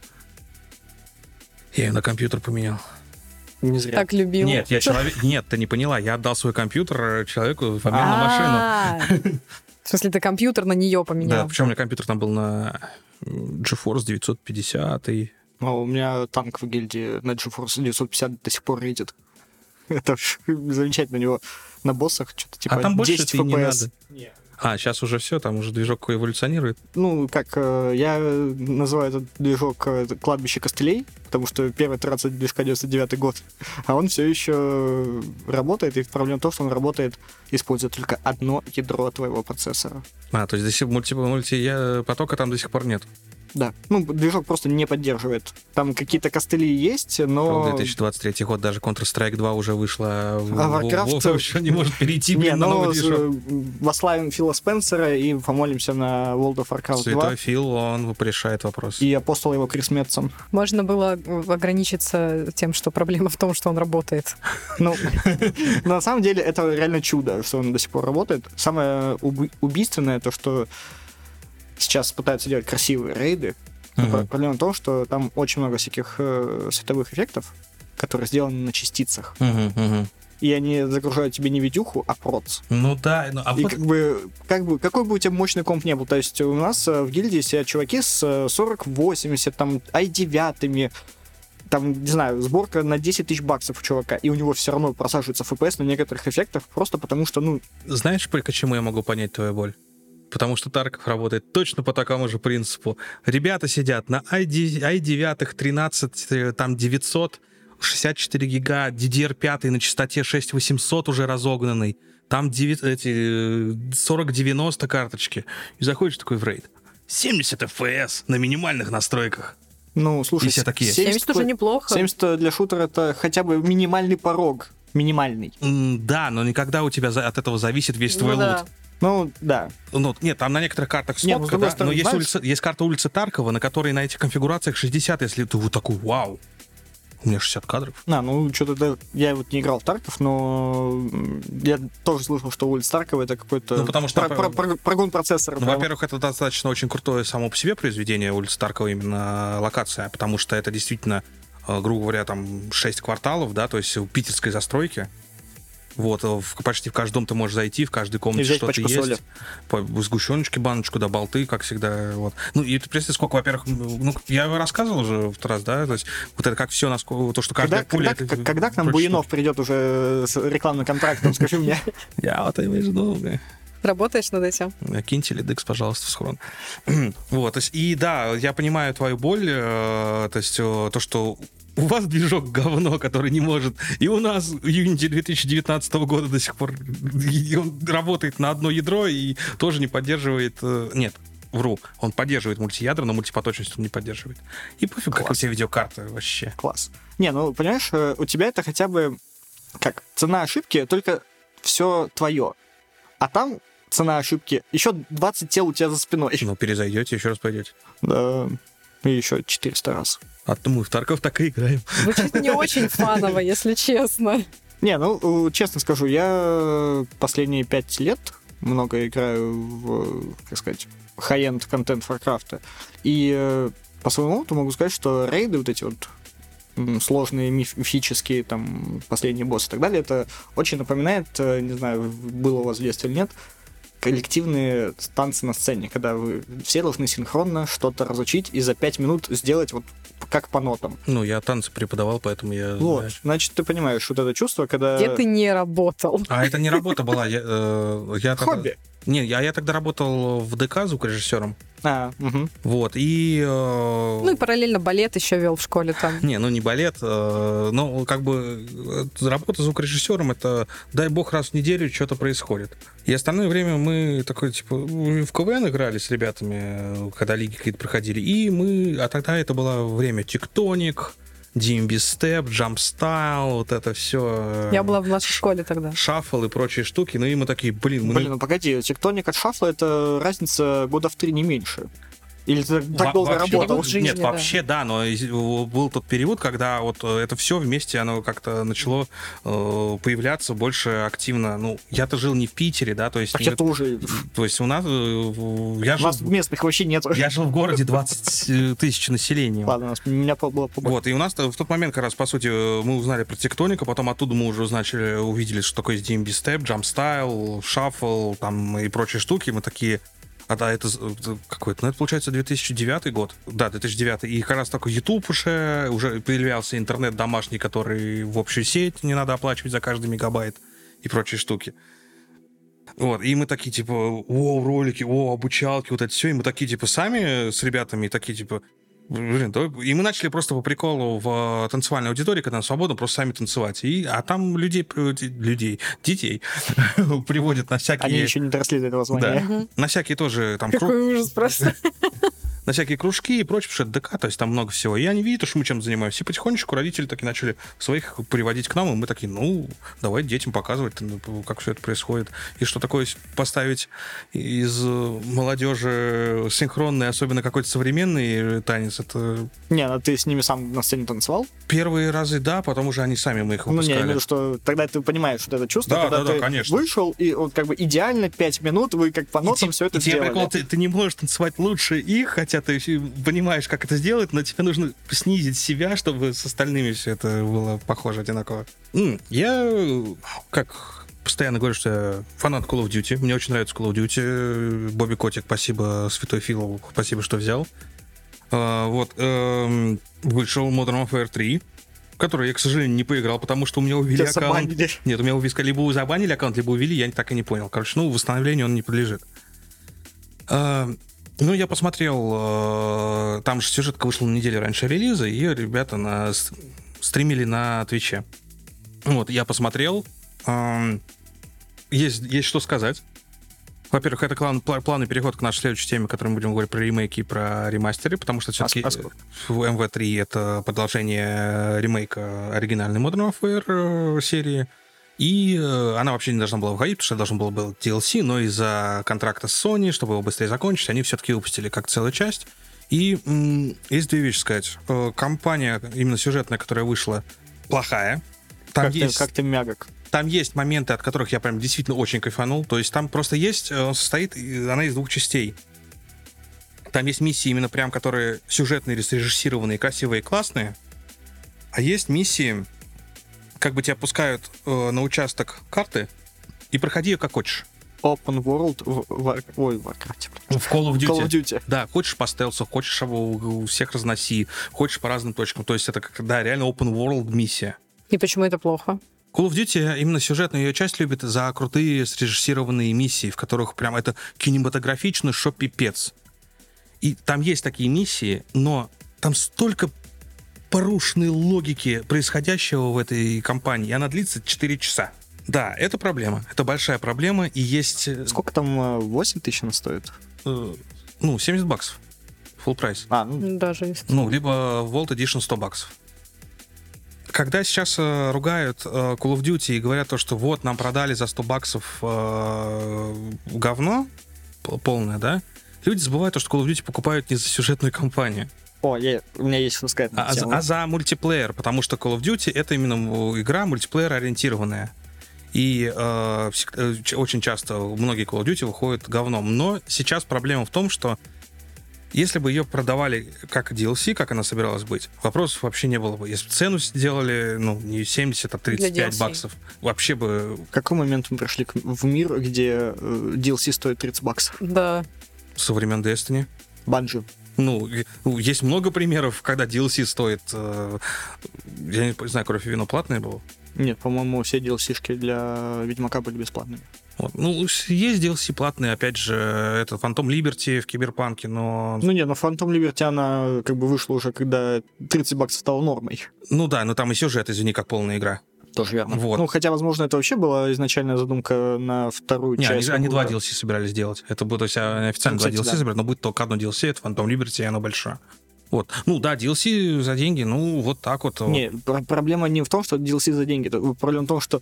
Я ее на компьютер поменял. Не зря. Так любил. Нет, я человек... Нет, ты не поняла. Я отдал свой компьютер э, человеку в обмен на машину. А, В смысле, ты компьютер на нее Да, поменял? причем у меня компьютер там был на GeForce 950. И... А у меня танк в гильдии на GeForce 950 до сих пор едет. Это замечательно. У него на боссах что-то типа а там больше 10 это и не FPS. надо. А, сейчас уже все, там уже движок эволюционирует. Ну, как э, я называю этот движок э, кладбище костылей, потому что первая итерация движка 99 год, а он все еще работает, и проблема в том, что он работает, используя только одно ядро твоего процессора. А, то есть до сих пор мульти, мульти потока там до сих пор нет. Да. Ну, движок просто не поддерживает. Там какие-то костыли есть, В но... 2023 год даже Counter-Strike 2 уже вышла. А Warcraft- еще не может перейти Не, на ну, новый с- движок. восславим Фила Спенсера и помолимся на World of Warcraft 2 Святой Фил, он решает вопрос. и апостола его Крис Метсон. Можно было ограничиться тем, что проблема в том, что он работает. Ну, на самом деле, это реально чудо, что он до сих пор работает. Самое убийственное то, что сейчас пытаются делать красивые рейды. Мгм. Проблема в том, что там очень много всяких э, световых эффектов, которые сделаны на частицах. Мгм, мгм. И они загружают тебе не видюху, а проц. Ну да, ну, а И вот- как бы, как бы, какой бы у тебя мощный комп не был, то есть у нас э, в гильдии сидят чуваки с э, 40-80, там, i9, там, не знаю, сборка на 10 тысяч баксов у чувака, и у него все равно просаживается FPS на некоторых эффектах, просто потому что, ну, знаешь, по- почему я могу понять твою боль? Потому что Тарков работает точно по такому же принципу. Ребята сидят на i9, i9 13, там 900, 64 гига, DDR5 на частоте 6800 уже разогнанный. Там 9, эти 40-90 карточки. И заходишь такой в рейд. 70 FPS на минимальных настройках. Ну, слушай, все такие. 70 уже неплохо. 70 для шутера это хотя бы минимальный порог. Минимальный. М, Да, но никогда у тебя от этого зависит весь Ну твой да. лут. Ну, да. Ну, нет, там на некоторых картах Не, ну, с сотка, другой да, стороны, но есть, знаешь- улица, есть карта улицы Таркова, на которой на этих конфигурациях 60, если ты вот такой, вау, у меня 60 кадров. А, ну, что-то да, я вот не играл в Тарков, но я тоже слышал, что улица Таркова это какой-то Ну, потому что, про- про- про- прогон процессора. Ну, во-первых, это достаточно очень крутое само по себе произведение улицы Таркова, именно локация, потому что это действительно, э, грубо говоря, там 6 кварталов, да, то есть у питерской застройки. Вот, э, в- почти в каждый дом ты можешь зайти, в каждой комнате что-то есть. соли. По, сгущеночки, баночку, да, болты, как всегда. Вот. Ну, и ты представь, сколько, во-первых, ну, я рассказывал уже в раз, да, то есть вот это как все, насколько, то, что каждая Когда, пуля... когда, это к- когда к нам Буянов придет уже с рекламным контрактом, скажи мне. Я вот и жду, бля. Работаешь над этим? Киньте лидекс, пожалуйста, в схрон. вот, то есть, и да, я понимаю твою боль, э, то есть э, то, что у вас движок говно, который не может, и у нас Unity 2019 года до сих пор он работает на одно ядро и тоже не поддерживает... э, Нет, вру, он поддерживает мультиядра, но мультипоточность он не поддерживает. И пофиг, как у Класс. тебя видеокарта вообще. Класс. Не, ну, понимаешь, э, у тебя это хотя бы, как, цена ошибки, только все твое. А там цена ошибки, еще 20 тел у тебя за спиной. Ну, перезайдете, еще раз пойдете. Да, и еще 400 раз. А то мы в Тарков так и играем. Звучит не очень фаново, если честно. Не, ну, э, честно скажу, я последние пять лет много играю в, как сказать, high-end контент Warcraft. И э, по своему опыту могу сказать, что рейды вот эти вот сложные миф- мифические, там, последние боссы и так далее, это очень напоминает, э, не знаю, было у вас в детстве или нет, коллективные танцы на сцене, когда вы все должны синхронно что-то разучить и за пять минут сделать вот как по нотам. Ну, я танцы преподавал, поэтому я... Вот, знаю. значит, ты понимаешь вот это чувство, когда... Где ты не работал? А это не работа была. Я, э, Хобби. Не, я, я тогда работал в ДК звукорежиссером. А, мгм. Вот, и... э, Ну и параллельно балет еще вел в школе там. Не, ну не балет, э, но как бы э, работа звукорежиссером это, дай бог, раз в неделю что-то происходит. И остальное время мы такой, типа, в КВН играли с ребятами, э, когда лиги какие-то проходили. И мы, а тогда это было время Тектоник, DMB Step, Jump Style, вот это все. Я была в младшей школе тогда. Шаффл и прочие штуки. Ну и мы такие, блин, мы... Блин, ну погоди, тектоник от шафла это разница года в три не меньше. Или ты так Во- долго вообще- работал? Жизни, Нет, да. вообще да, но был тот период, когда вот э, это все вместе, оно как-то начало э, появляться больше активно. Ну, я-то жил не в Питере, да, то есть, Так не- я тоже. то есть у нас, э, я У жил, нас местных вообще нет. я жил в городе 20 тысяч населения. Ладно, у нас, у меня было побольше. Вот, и у нас в тот момент, как раз, по сути, э, мы узнали про тектоника, потом оттуда мы уже начали, увидели, что такое DMB Step, Jump Style, Shuffle, там и прочие штуки. Мы такие, а да, это это какой-то, ну, это получается 2009 год. Да, 2009. И как раз такой YouTube уже, уже появлялся интернет домашний, который в общую сеть, не надо оплачивать за каждый мегабайт и прочие штуки. Вот, и мы такие, типа, о, ролики, о, обучалки, вот это все, и мы такие, типа, сами с ребятами, такие, типа, блин, давай... И мы начали просто по приколу в э, танцевальной аудитории, когда нам свободно, просто сами танцевать. И, а там людей, людей, детей приводят на всякие... Они еще не доросли до этого звания. Да. На всякие тоже там Какой ужас просто. на всякие кружки и прочее, потому что это ДК, то есть там много всего. И они видят, что мы чем занимаемся. И потихонечку родители такие начали своих приводить к нам, и мы такие, ну, давай детям показывать, ну, как все это происходит. И что такое поставить из молодежи синхронный, особенно какой-то современный танец, это Не, ну ты с ними сам на сцене танцевал? первые разы да, потом уже они сами мы их Ну, не, я выпускали. имею в виду, что тогда ты понимаешь вот это чувство, Да, когда да, да, ты конечно. вышел, и вот как бы идеально 5 минут вы как по нотам И все это и сделали. прикол, ты, ты не можешь танцевать лучше их, хотя ты ещё понимаешь, как это сделать, но тебе нужно снизить себя, чтобы с остальными все это было похоже одинаково. Я, э, как постоянно говорю, что я фанат Call of Duty. Мне очень нравится Call of Duty. Бобби Котик, спасибо, Святой Филов, спасибо, что взял. А, Вот. эм, Вышел Modern Warfare 3, который я, к сожалению, не поиграл, потому что у меня увели Тебя аккаунт. забанили. Нет, у меня увели, либо забанили аккаунт, либо увели, я так и не понял. Короче, ну, восстановлению он не подлежит. Э, ну, я посмотрел, э, там же сюжетка вышла на неделю раньше релиза, и ребята на, стримили на Твиче. Вот, я посмотрел. эм, Есть, есть что сказать. Во-первых, это план, пла- плавный переход к нашей следующей теме, которой мы будем говорить про ремейки и про ремастеры, потому что все-таки а сколько? MV3 это продолжение ремейка оригинальной Modern Warfare э, серии. И э, она вообще не должна была выходить, потому что должен был был DLC, но из-за контракта с Sony, чтобы его быстрее закончить, они все-таки выпустили как целую часть. И м, есть две вещи сказать. Э, Компания, именно сюжетная, которая вышла, плохая. Там Как, есть, ты, как ты мягок. там есть моменты, от которых я прям действительно очень кайфанул. То есть там просто есть, э, он состоит, она из двух частей. Там есть миссии именно прям, которые сюжетные, срежиссированные, красивые классные. А есть миссии, как бы тебя пускают э, на участок карты и проходи ее как хочешь. Open World в, в- ой, в Warcraft. В Call of Duty. Call of Duty. Да, хочешь по стелсу, хочешь его у всех разноси, хочешь по разным точкам. То есть это как, да, реально open world миссия. И почему это плохо? Call of Duty именно сюжетную ее часть любит за крутые срежиссированные миссии, в которых прям это кинематографично, что пипец. И там есть такие миссии, но там столько порушенной логики происходящего в этой компании, и она длится 4 часа. Да, это проблема. Это большая проблема, и есть... э, Сколько там, э, 8 тысяч она стоит? э, ну, 70 баксов. Full прайс. А, ну, Даже если... Ну, либо Vault Edition 100 баксов. Когда сейчас э, ругают э, Call of Duty и говорят то, что вот, нам продали за 100 баксов э, говно полное, да, люди забывают то, что Call of Duty покупают не за сюжетную кампанию, о, я, у меня есть что сказать на а, а тему. а за мультиплеер, потому что Call of Duty это именно м, игра мультиплеер ориентированная. И э, э, очень часто многие Call of Duty выходят говном. Но сейчас проблема в том, что если бы ее продавали как DLC, как она собиралась быть, вопросов вообще не было бы. Если бы цену сделали, ну, не 70, а 35 DLC. баксов, вообще бы В какой момент мы пришли в мир, где э, DLC стоит 30 баксов? Да. со времен Destiny. Банджи. Ну, ну, есть много примеров, когда DLC стоит... э, я не знаю, кровь и вино платное было. Нет, по-моему, все DLC-шки для Ведьмака были бесплатными. Вот. Ну, есть DLC платные, опять же, это Phantom Liberty в Киберпанке, но... Ну нет, но Phantom Liberty, она как бы вышла уже, когда 30 баксов стала нормой. Ну да, но там и сюжет, извини, как полная игра. Тоже верно. Вот. Ну, хотя, возможно, это вообще была изначальная задумка на вторую Не, они, часть. они два какую-то. DLC собирались делать. Это будет, то есть они официально Ну, два кстати, DLC да. собирать, но будет только одно DLC, это Phantom Liberty, и оно большое. Вот. Ну да, DLC за деньги, ну вот так вот. Не, пр- проблема не в том, что DLC за деньги. это Проблема в том, что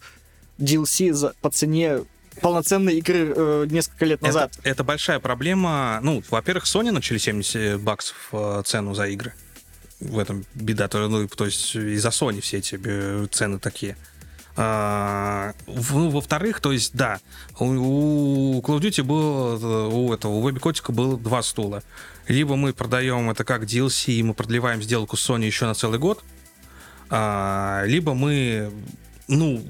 DLC за, по цене полноценной игры э, несколько лет Это, назад. это большая проблема. Ну, во-первых, Sony начали 70 баксов э, цену за игры. В этом беда. То, ну, то есть из-за Sony все эти э, цены такие. А, ну, во-вторых, то есть, да, у, у Call of Duty было, э, у этого, у Бэби Котика было два стула. Либо мы продаем это как DLC, и мы продлеваем сделку с Sony еще на целый год, а, либо мы, ну,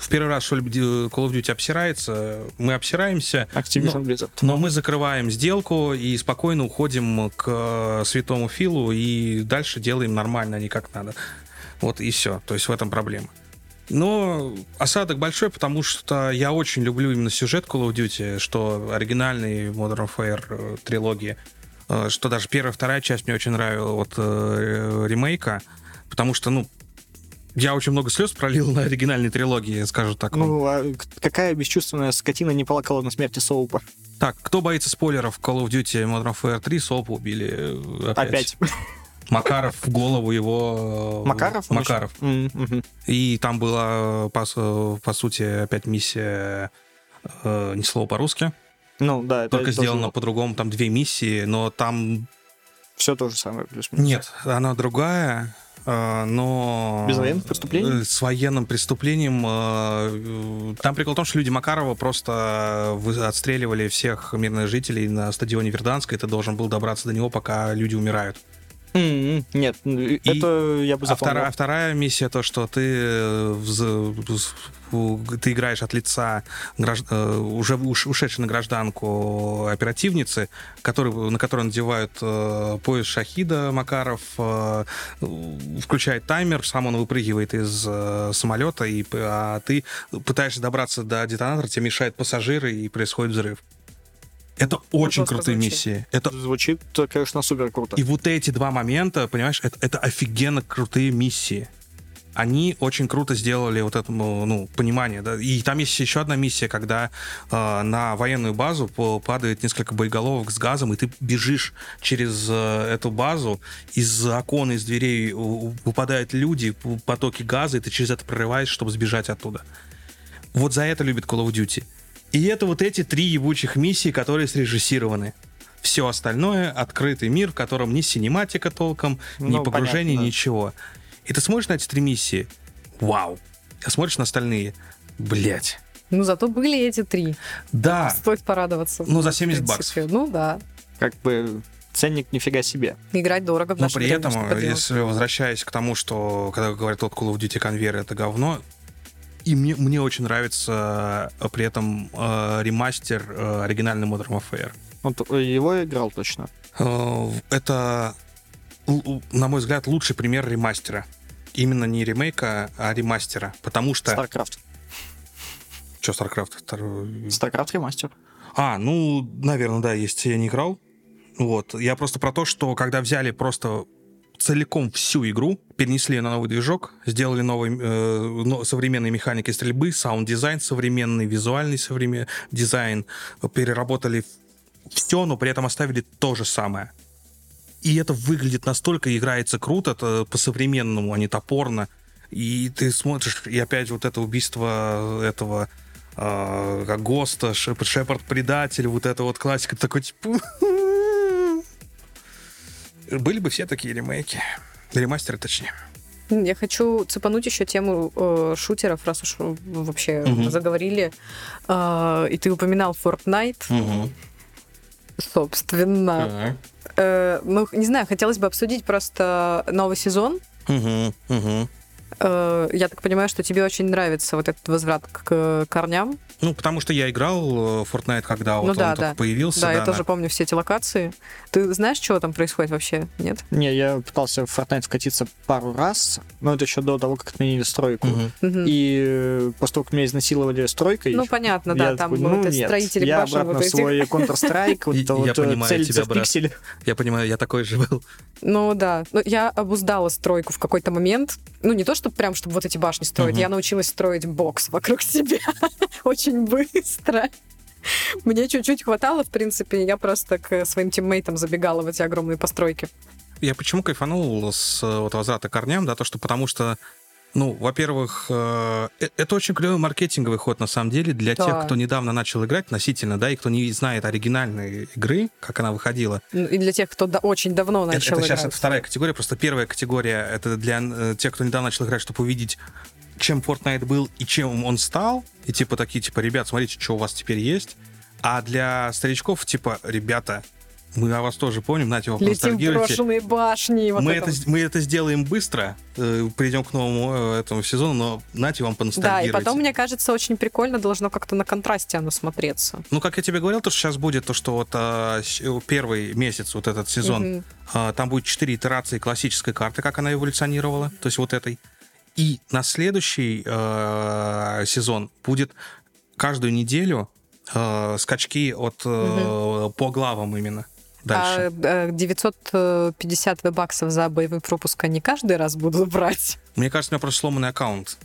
в первый раз, что ли, Call of Duty обсирается, мы обсираемся, Activision Blizzard. но мы закрываем сделку и спокойно уходим к э, святому Филу и дальше делаем нормально, а не как надо. Вот и все. То есть в этом проблема. Но осадок большой, потому что я очень люблю именно сюжет Call of Duty, что оригинальный Modern Warfare э, трилогии, э, что даже первая, вторая часть мне очень нравилась от э, ремейка, потому что, ну, я очень много слез пролил на оригинальной трилогии, скажу так. Ну, а какая бесчувственная скотина не плакала на смерти Соупа? Так, кто боится спойлеров Call of Duty Modern Warfare 3, Соупа убили э, опять. Опять. Макаров в голову его... э, Макаров? Макаров. мгм. И там была, по, по сути, опять миссия э, ни слова по-русски, Ну, да, это только сделано по-другому. Там две миссии, но там... Все то же самое, плюс-минус. Нет, она другая, но... Без военных преступлений? С военным преступлением. э, Там прикол в том, что люди Макарова просто вы- отстреливали всех мирных жителей на стадионе Верданска, и ты должен был добраться до него, пока люди умирают. М, Нет, ну, это я бы А запомнил. вторая, вторая миссия то, что ты, э, ты играешь от лица гражд- э, уже уш- ушедшей на гражданку оперативницы, который, на которой надевают э, пояс Шахида Макаров, э, включает таймер, сам он выпрыгивает из э, самолета, и, а ты пытаешься добраться до детонатора, тебе мешают пассажиры, и происходит взрыв. Это очень жестко крутые звучит. миссии. Это Звучит, конечно, супер круто. И вот эти два момента, понимаешь, это, это офигенно крутые миссии. Они очень круто сделали вот этому, ну, понимание, да. И там есть еще одна миссия, когда э, на военную базу падает несколько боеголовок с газом, и ты бежишь через э, эту базу, из окон, из дверей выпадают люди, потоки газа, и ты через это прорываешь, чтобы сбежать оттуда. Вот за это любит Call of Duty. И это вот эти три ебучих миссии, которые срежиссированы. Все остальное — открытый мир, в котором ни синематика толком, ни Ну, погружения, понятно, да. И ты смотришь на эти три миссии — вау. А смотришь на остальные — блять. Ну, зато были эти три. Да, Стоит порадоваться. Ну, за в 70 принципе. Ну, да. Как бы ценник нифига себе. Играть дорого в но при этом, если возвращаясь к тому, что когда говорят, вот Call of Duty конвейер — это говно, и мне, мне очень нравится э, при этом э, ремастер э, оригинальный Modern Warfare. Вот э, его играл точно. Э, Это, на мой взгляд, лучший пример ремастера. Именно не ремейка, а ремастера. Потому что... StarCraft. Что, StarCraft? StarCraft ремастер. А, ну, наверное, да, есть. Я не играл. Вот. Я просто про то, что когда взяли просто целиком всю игру, перенесли ее на новый движок, сделали новый, э, но- современные механики стрельбы, саунд-дизайн современный, визуальный современный дизайн, переработали все, но при этом оставили то же самое. И это выглядит настолько, играется круто, это по-современному, а не топорно. И ты смотришь, и опять вот это убийство этого э, Госта, Шеп- Шепард предатель, вот это вот классика, такой типа... Были бы все такие ремейки. Ремастеры, точнее. Я хочу цепануть еще тему э, шутеров, раз уж вообще Мгм. заговорили. Э, и ты упоминал Fortnite, собственно. Э, ну, не знаю, хотелось бы обсудить просто новый сезон. Мгм, мгм. Э, я так понимаю, что тебе очень нравится вот этот возврат к корням. Ну, потому что я играл э, в Fortnite, когда вот Ну он да, только да. появился. Да, я на- тоже помню все эти локации. Ты знаешь, что там происходит вообще? Нет? Не, я пытался в Fortnite вкатиться пару раз, но это еще до того, как отменили стройку. Мгм. И э, после того, как меня изнасиловали стройкой, Ну, понятно, да, там такой, вот ну, эти нет, строители я обратно вот в этих. свой Counter-Strike, вот я вот э, понимаю целиться тебя, в брат. пикселе. Я понимаю, я такой же был. Ну да, ну, я обуздала стройку в какой-то момент. Ну не то, чтобы прям, чтобы вот эти башни строить, я научилась строить бокс вокруг себя очень быстро. Мне чуть-чуть хватало, в принципе, я просто к своим тиммейтам забегала в эти огромные постройки. Я почему кайфанул с вот возврата к корням, да, то, что потому что ну, во-первых, э, э- это очень клевый маркетинговый ход, на самом деле, для Да. тех, кто недавно начал играть относительно, да, и кто не знает оригинальной игры, как она выходила. Ну, И для тех, кто да- очень давно Это, начал это сейчас играть. это вторая категория. Просто первая категория это для э, тех, кто недавно начал играть, чтобы увидеть, чем Fortnite был и чем он стал. И типа такие, типа, ребят, смотрите, что у вас теперь есть. А для старичков, типа, ребята, мы о вас тоже помним, нате, вы Летим поностальгируйте. брошенные башни. Вот мы, это мы это сделаем быстро, э, перейдем к новому э, этому сезону, но нате вам Да, и поностальгируйте. потом, мне кажется, очень прикольно должно как-то на контрасте оно смотреться. Ну, как я тебе говорил, то, что сейчас будет, то, что вот а, с- первый месяц, вот этот сезон, Мгм. А, Там будет четыре итерации классической карты, как она эволюционировала, то есть вот этой. И на следующий э, сезон будет каждую неделю э, скачки от э, по главам именно. Дальше. А э, 950 вебаксов за боевой пропуск они каждый раз будут брать. Мне кажется, у меня просто сломанный аккаунт.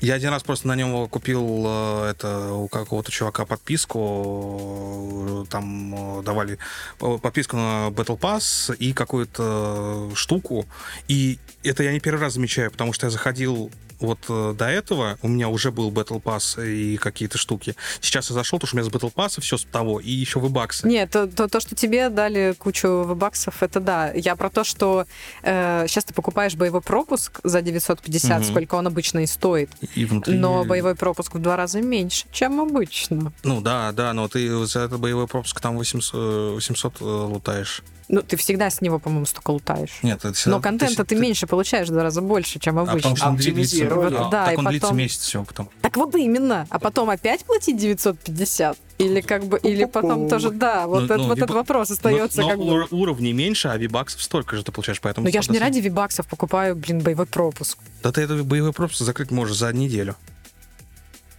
Я один раз просто на нем купил э, это у какого-то чувака подписку, э, там э, давали э, подписку на Battle Pass и какую-то штуку. И это я не первый раз замечаю, потому что я заходил вот э, до этого, у меня уже был Battle Pass и какие-то штуки. Сейчас я зашел, потому что у меня с Battle Pass все с того, и еще вебаксы. Нет, то, то, то, что тебе дали кучу вебаксов, это да. Я про то, что э, сейчас ты покупаешь боевой пропуск за 950, Мгм. сколько он обычно и стоит, И внутри... но боевой пропуск в два раза меньше, чем обычно. Ну да, да, но ты за этот боевой пропуск там 800, э, 800 э, лутаешь. Ну, ты всегда с него, по-моему, столько лутаешь. Нет, это всегда- Но контента ты, меньше получаешь в два раза больше, чем А обычно. потому что он длится, Оптимизировали. а, Да, так и он длится потом- месяц всего потом. Так вот именно. А потом опять платить 950? Или как бы, или потом тоже, да, вот, Ну, это- ну, вот этот виба- вопрос остается но, как но бы. ур- уровней меньше, а вибаксов столько же ты получаешь, поэтому... Но я же не ради вибаксов покупаю, блин, боевой пропуск. Да ты это боевой пропуск закрыть можешь за неделю.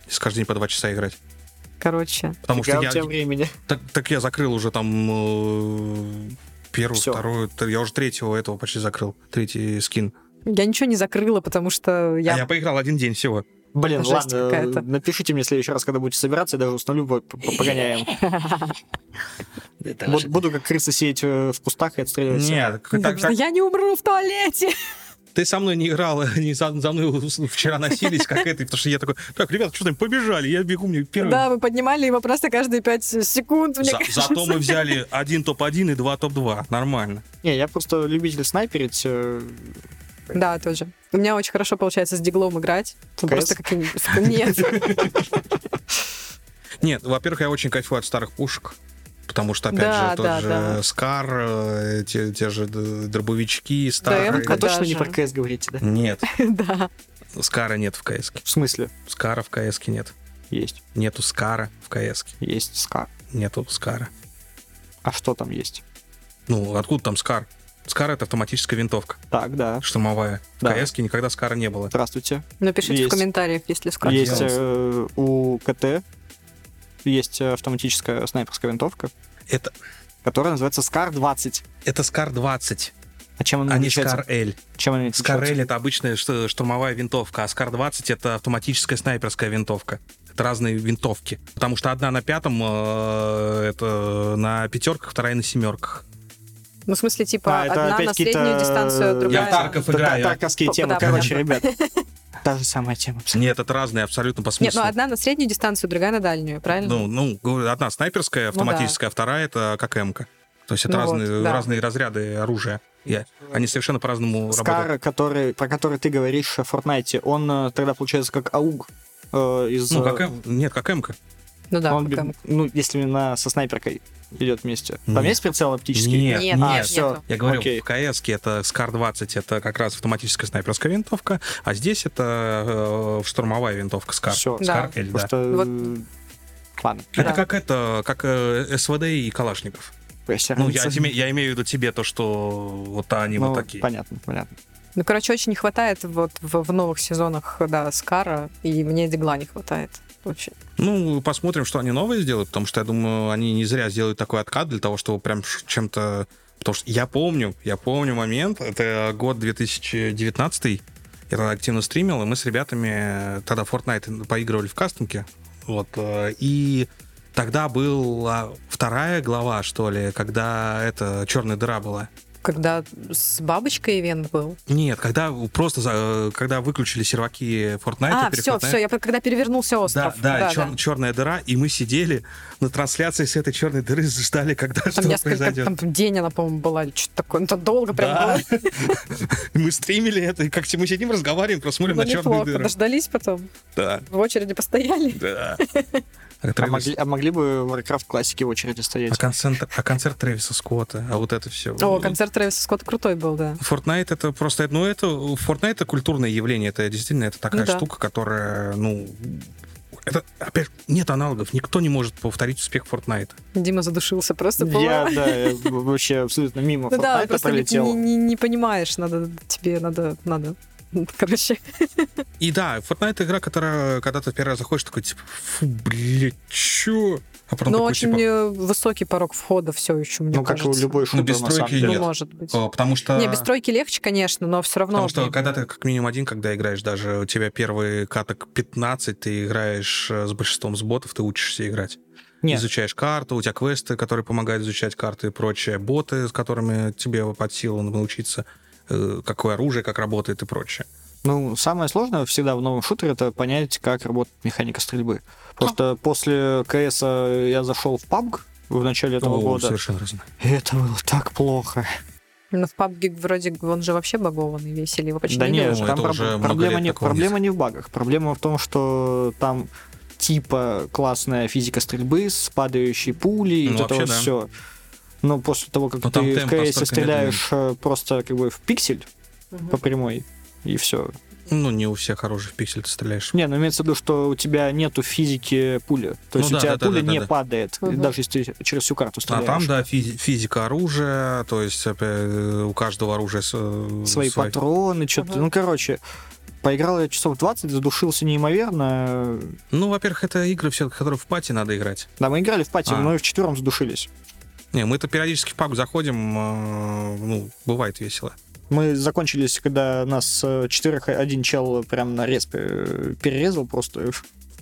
Если каждый день по два часа играть. Короче. Потому Фига что я... времени. Так, так я закрыл уже там э, первую, Всё. вторую, я уже третьего этого почти закрыл, третий скин. Я ничего не закрыла, потому что я... А я поиграл один день всего. Блин, Жесть ладно, какая-то. напишите мне в следующий раз, когда будете собираться, я даже установлю, по- по- погоняем. Буд- Буду как крыса сидеть э, в кустах и отстреливать. всех. Нет, Я не умру в туалете! Ты со мной не играл, они за, за мной вчера носились, как это, потому что я такой, так, ребята, что там, побежали, я бегу, мне первый. Да, мы поднимали его просто каждые пять секунд, мне За- кажется. зато мы взяли один топ-1 и два топ-2, нормально. Не, я просто любитель снайперить. э, Да, тоже. У меня очень хорошо получается с диглом играть. Ну, Просто как... Нет. Нет, во-первых, я очень кайфую от старых пушек. Потому что, опять Да, же, тот да, же да. Скар, э, те, те же дробовички старые. ДМ-ка, А точно не даже. про КС говорите, да? Нет, Да. Скара нет в КС. В смысле? Скара в КС нет. Есть. Нету Скара в КС. Есть Скар. Нету Скара. А что там есть? Ну, откуда там Скар? Скар — это автоматическая винтовка, Так, да. штурмовая. В Да. КС никогда Скара не было. Здравствуйте. Напишите в Есть. комментариях, если скажете. есть э, у КТ есть э, автоматическая снайперская винтовка, Это, которая называется Скар 20. это Скар 20, А чем она а не отличается? Скар L. Чем она Скар L отличается? — это обычная штурмовая винтовка, а Скар 20 — это автоматическая снайперская винтовка. Это разные винтовки. Потому что одна на пятом, э, это на пятерках, вторая на семерках. Ну, в смысле, типа, А, одна на среднюю дистанцию, другая... Я в Тарков Та- играю. Тарковские темы. Короче, ребят, та же самая тема. Нет, это разные абсолютно по Нет, смыслу. ну одна на среднюю дистанцию, другая на дальнюю, правильно? Ну, ну, одна снайперская, Ну да. автоматическая, а вторая это как МК. То есть это Ну вот, разные, да. разные разряды оружия. Я- Они совершенно по-разному работают. Скар, который, про который ты говоришь в Fortnite, он э, тогда получается как АУГ э, из... Ну, э, как М- Нет, как МК. Ну да, он, пока- бе- ну, если именно со снайперкой идет вместе. Там Нет. есть прицел оптический? Нет, Нет, А, нет, нету. Я говорю, Окей. в КС это Скар 20 это как раз автоматическая снайперская винтовка, а здесь это э, штурмовая винтовка Скар. Всё. Скар Да. L, да. Просто... Вот. э, Ладно. Это Да. как это, как э, СВД и Калашников. Ну, я, я имею в виду тебе то, что вот они Ну, вот такие. Понятно, понятно. Ну, короче, очень не хватает вот в, в новых сезонах, да, Скара, и мне Дигла не хватает. Очень. Ну, посмотрим, что они новые сделают, потому что я думаю, они не зря сделают такой откат для того, чтобы прям чем-то... Потому что я помню, я помню момент, это год 2019 я тогда активно стримил, и мы с ребятами э, тогда Fortnite поигрывали в кастомке, вот, э, и тогда была вторая глава, что ли, когда это черная дыра была. Когда с бабочкой ивент был. Нет, когда просто, э, когда выключили серваки Fortnite. а, все, Fortnite. все, я когда перевернулся Да, остров. да, черная дыра, и мы сидели на трансляции с этой черной дыры, ждали, когда Там что произойдет. там день она, по-моему, была, или что-то такое. Ну, то долго прям Да. было. Мы стримили это, и как мы сидим, разговариваем, просто смотрим Ну, на черную дыру. Дождались потом. Да, В очереди постояли. да. А, А Трэвис- могли, а могли бы в Warcraft классики в очереди стоять? а концерт, а концерт Трэвиса Скотта, а вот это все. О, концерт Трэвиса Скотта крутой был, да. Fortnite это просто, ну это, Fortnite это культурное явление, это действительно это такая Ну да. штука, которая, ну, это, опять, нет аналогов, никто не может повторить успех Fortnite. Дима задушился просто. Я, по-моему. да, я вообще абсолютно мимо Ну да, Fortnite просто не, пролетел. не- не- не понимаешь, надо тебе, надо, надо. Короче, И да, Fortnite игра, которая, когда ты первый раз заходишь, такой, типа, фу, блядь, чё? А потом но такой, очень типа, высокий порог входа все еще, мне Ну, как и у кажется. любой шутер, без на самом тройки деле. Ну, нет. может быть. о, потому что... Не, без тройки легче, конечно, но все равно. Потому что когда ты как минимум один, когда играешь, даже у тебя первые каток 15, ты играешь э, с большинством с ботов, ты учишься играть. Нет. Изучаешь карту, у тебя квесты, которые помогают изучать карты и прочее, боты, с которыми тебе под силу научиться, какое оружие, как работает и прочее. Ну, самое сложное всегда в новом шутере это понять, как работает механика стрельбы. Просто после КС я зашел в PUBG в начале этого О, года. совершенно разное. И это было так плохо. Но в PUBG вроде он же вообще багованный весь, или его почти да не нет, Ну, там это проб- уже много проблема, не, проблема нет. не в багах. Проблема в том, что там типа классная физика стрельбы с падающей пулей, Ну, вот это вообще вот да. все. Но после того, как Но ты в настолько стреляешь э, просто как бы в пиксель Мгм. по прямой, и все. Ну, не у всех хороших пиксель ты стреляешь. Не, ну имеется в виду, что у тебя нету физики пули. То Ну есть да, у тебя да, да, пуля да, не да. падает, Мгм. даже если ты через всю карту А стреляешь. там, да, физи- физика оружия, то есть э, у каждого оружия э, Свои свой- патроны, что-то. Мгм. Ну, короче, Поиграл я часов 20, задушился неимоверно. Ну, во-первых, это игры, все, которые в пати надо играть. Да, мы играли в пати, А. но и в четвером задушились. Не, мы-то периодически в пак заходим, э, ну, бывает весело. Мы закончились, когда нас э, четверых один чел прям на респе э, перерезал просто.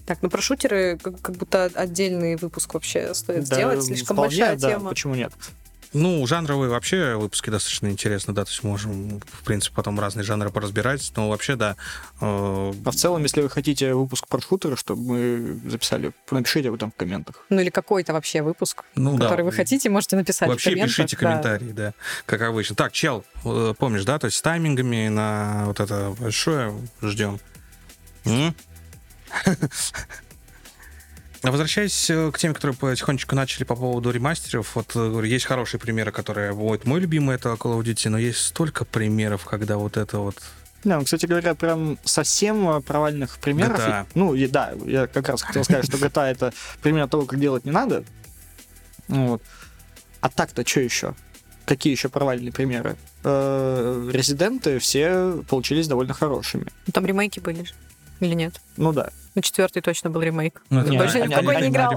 Так, ну про шутеры как, как будто отдельный выпуск вообще стоит Да, сделать. Слишком вполне, большая да, тема. Почему нет? Ну, жанровые вообще выпуски достаточно интересны, да, то есть можем, в принципе, потом разные жанры поразбирать, но вообще, да, э, А в целом, если вы хотите выпуск про шутеры, чтобы мы записали, напишите об этом в комментах. Ну или какой-то вообще выпуск, ну да. который вы хотите, можете написать Вообще в комментах. пишите да. комментарии, да. как обычно. Так, чел, э, помнишь, да, то есть с таймингами на вот это большое ждем. А Возвращаясь э, к теме, которые потихонечку начали по поводу ремастеров, вот э, говорю, есть хорошие примеры, которые... Вот мой любимый это Call of Duty, но есть столько примеров, когда вот это вот... Да, ну, кстати говоря, прям совсем э, провальных примеров. GTA. Ну, и, да, я как раз хотел сказать, что GTA это пример того, как делать не надо. Вот. А так-то что еще? Какие еще провальные примеры? Резиденты все получились довольно хорошими. Ну, Там ремейки были же. Или нет? Ну да. Ну, четвертый точно был ремейк. Ну, Не, Больше ни они- в какой они- не играл.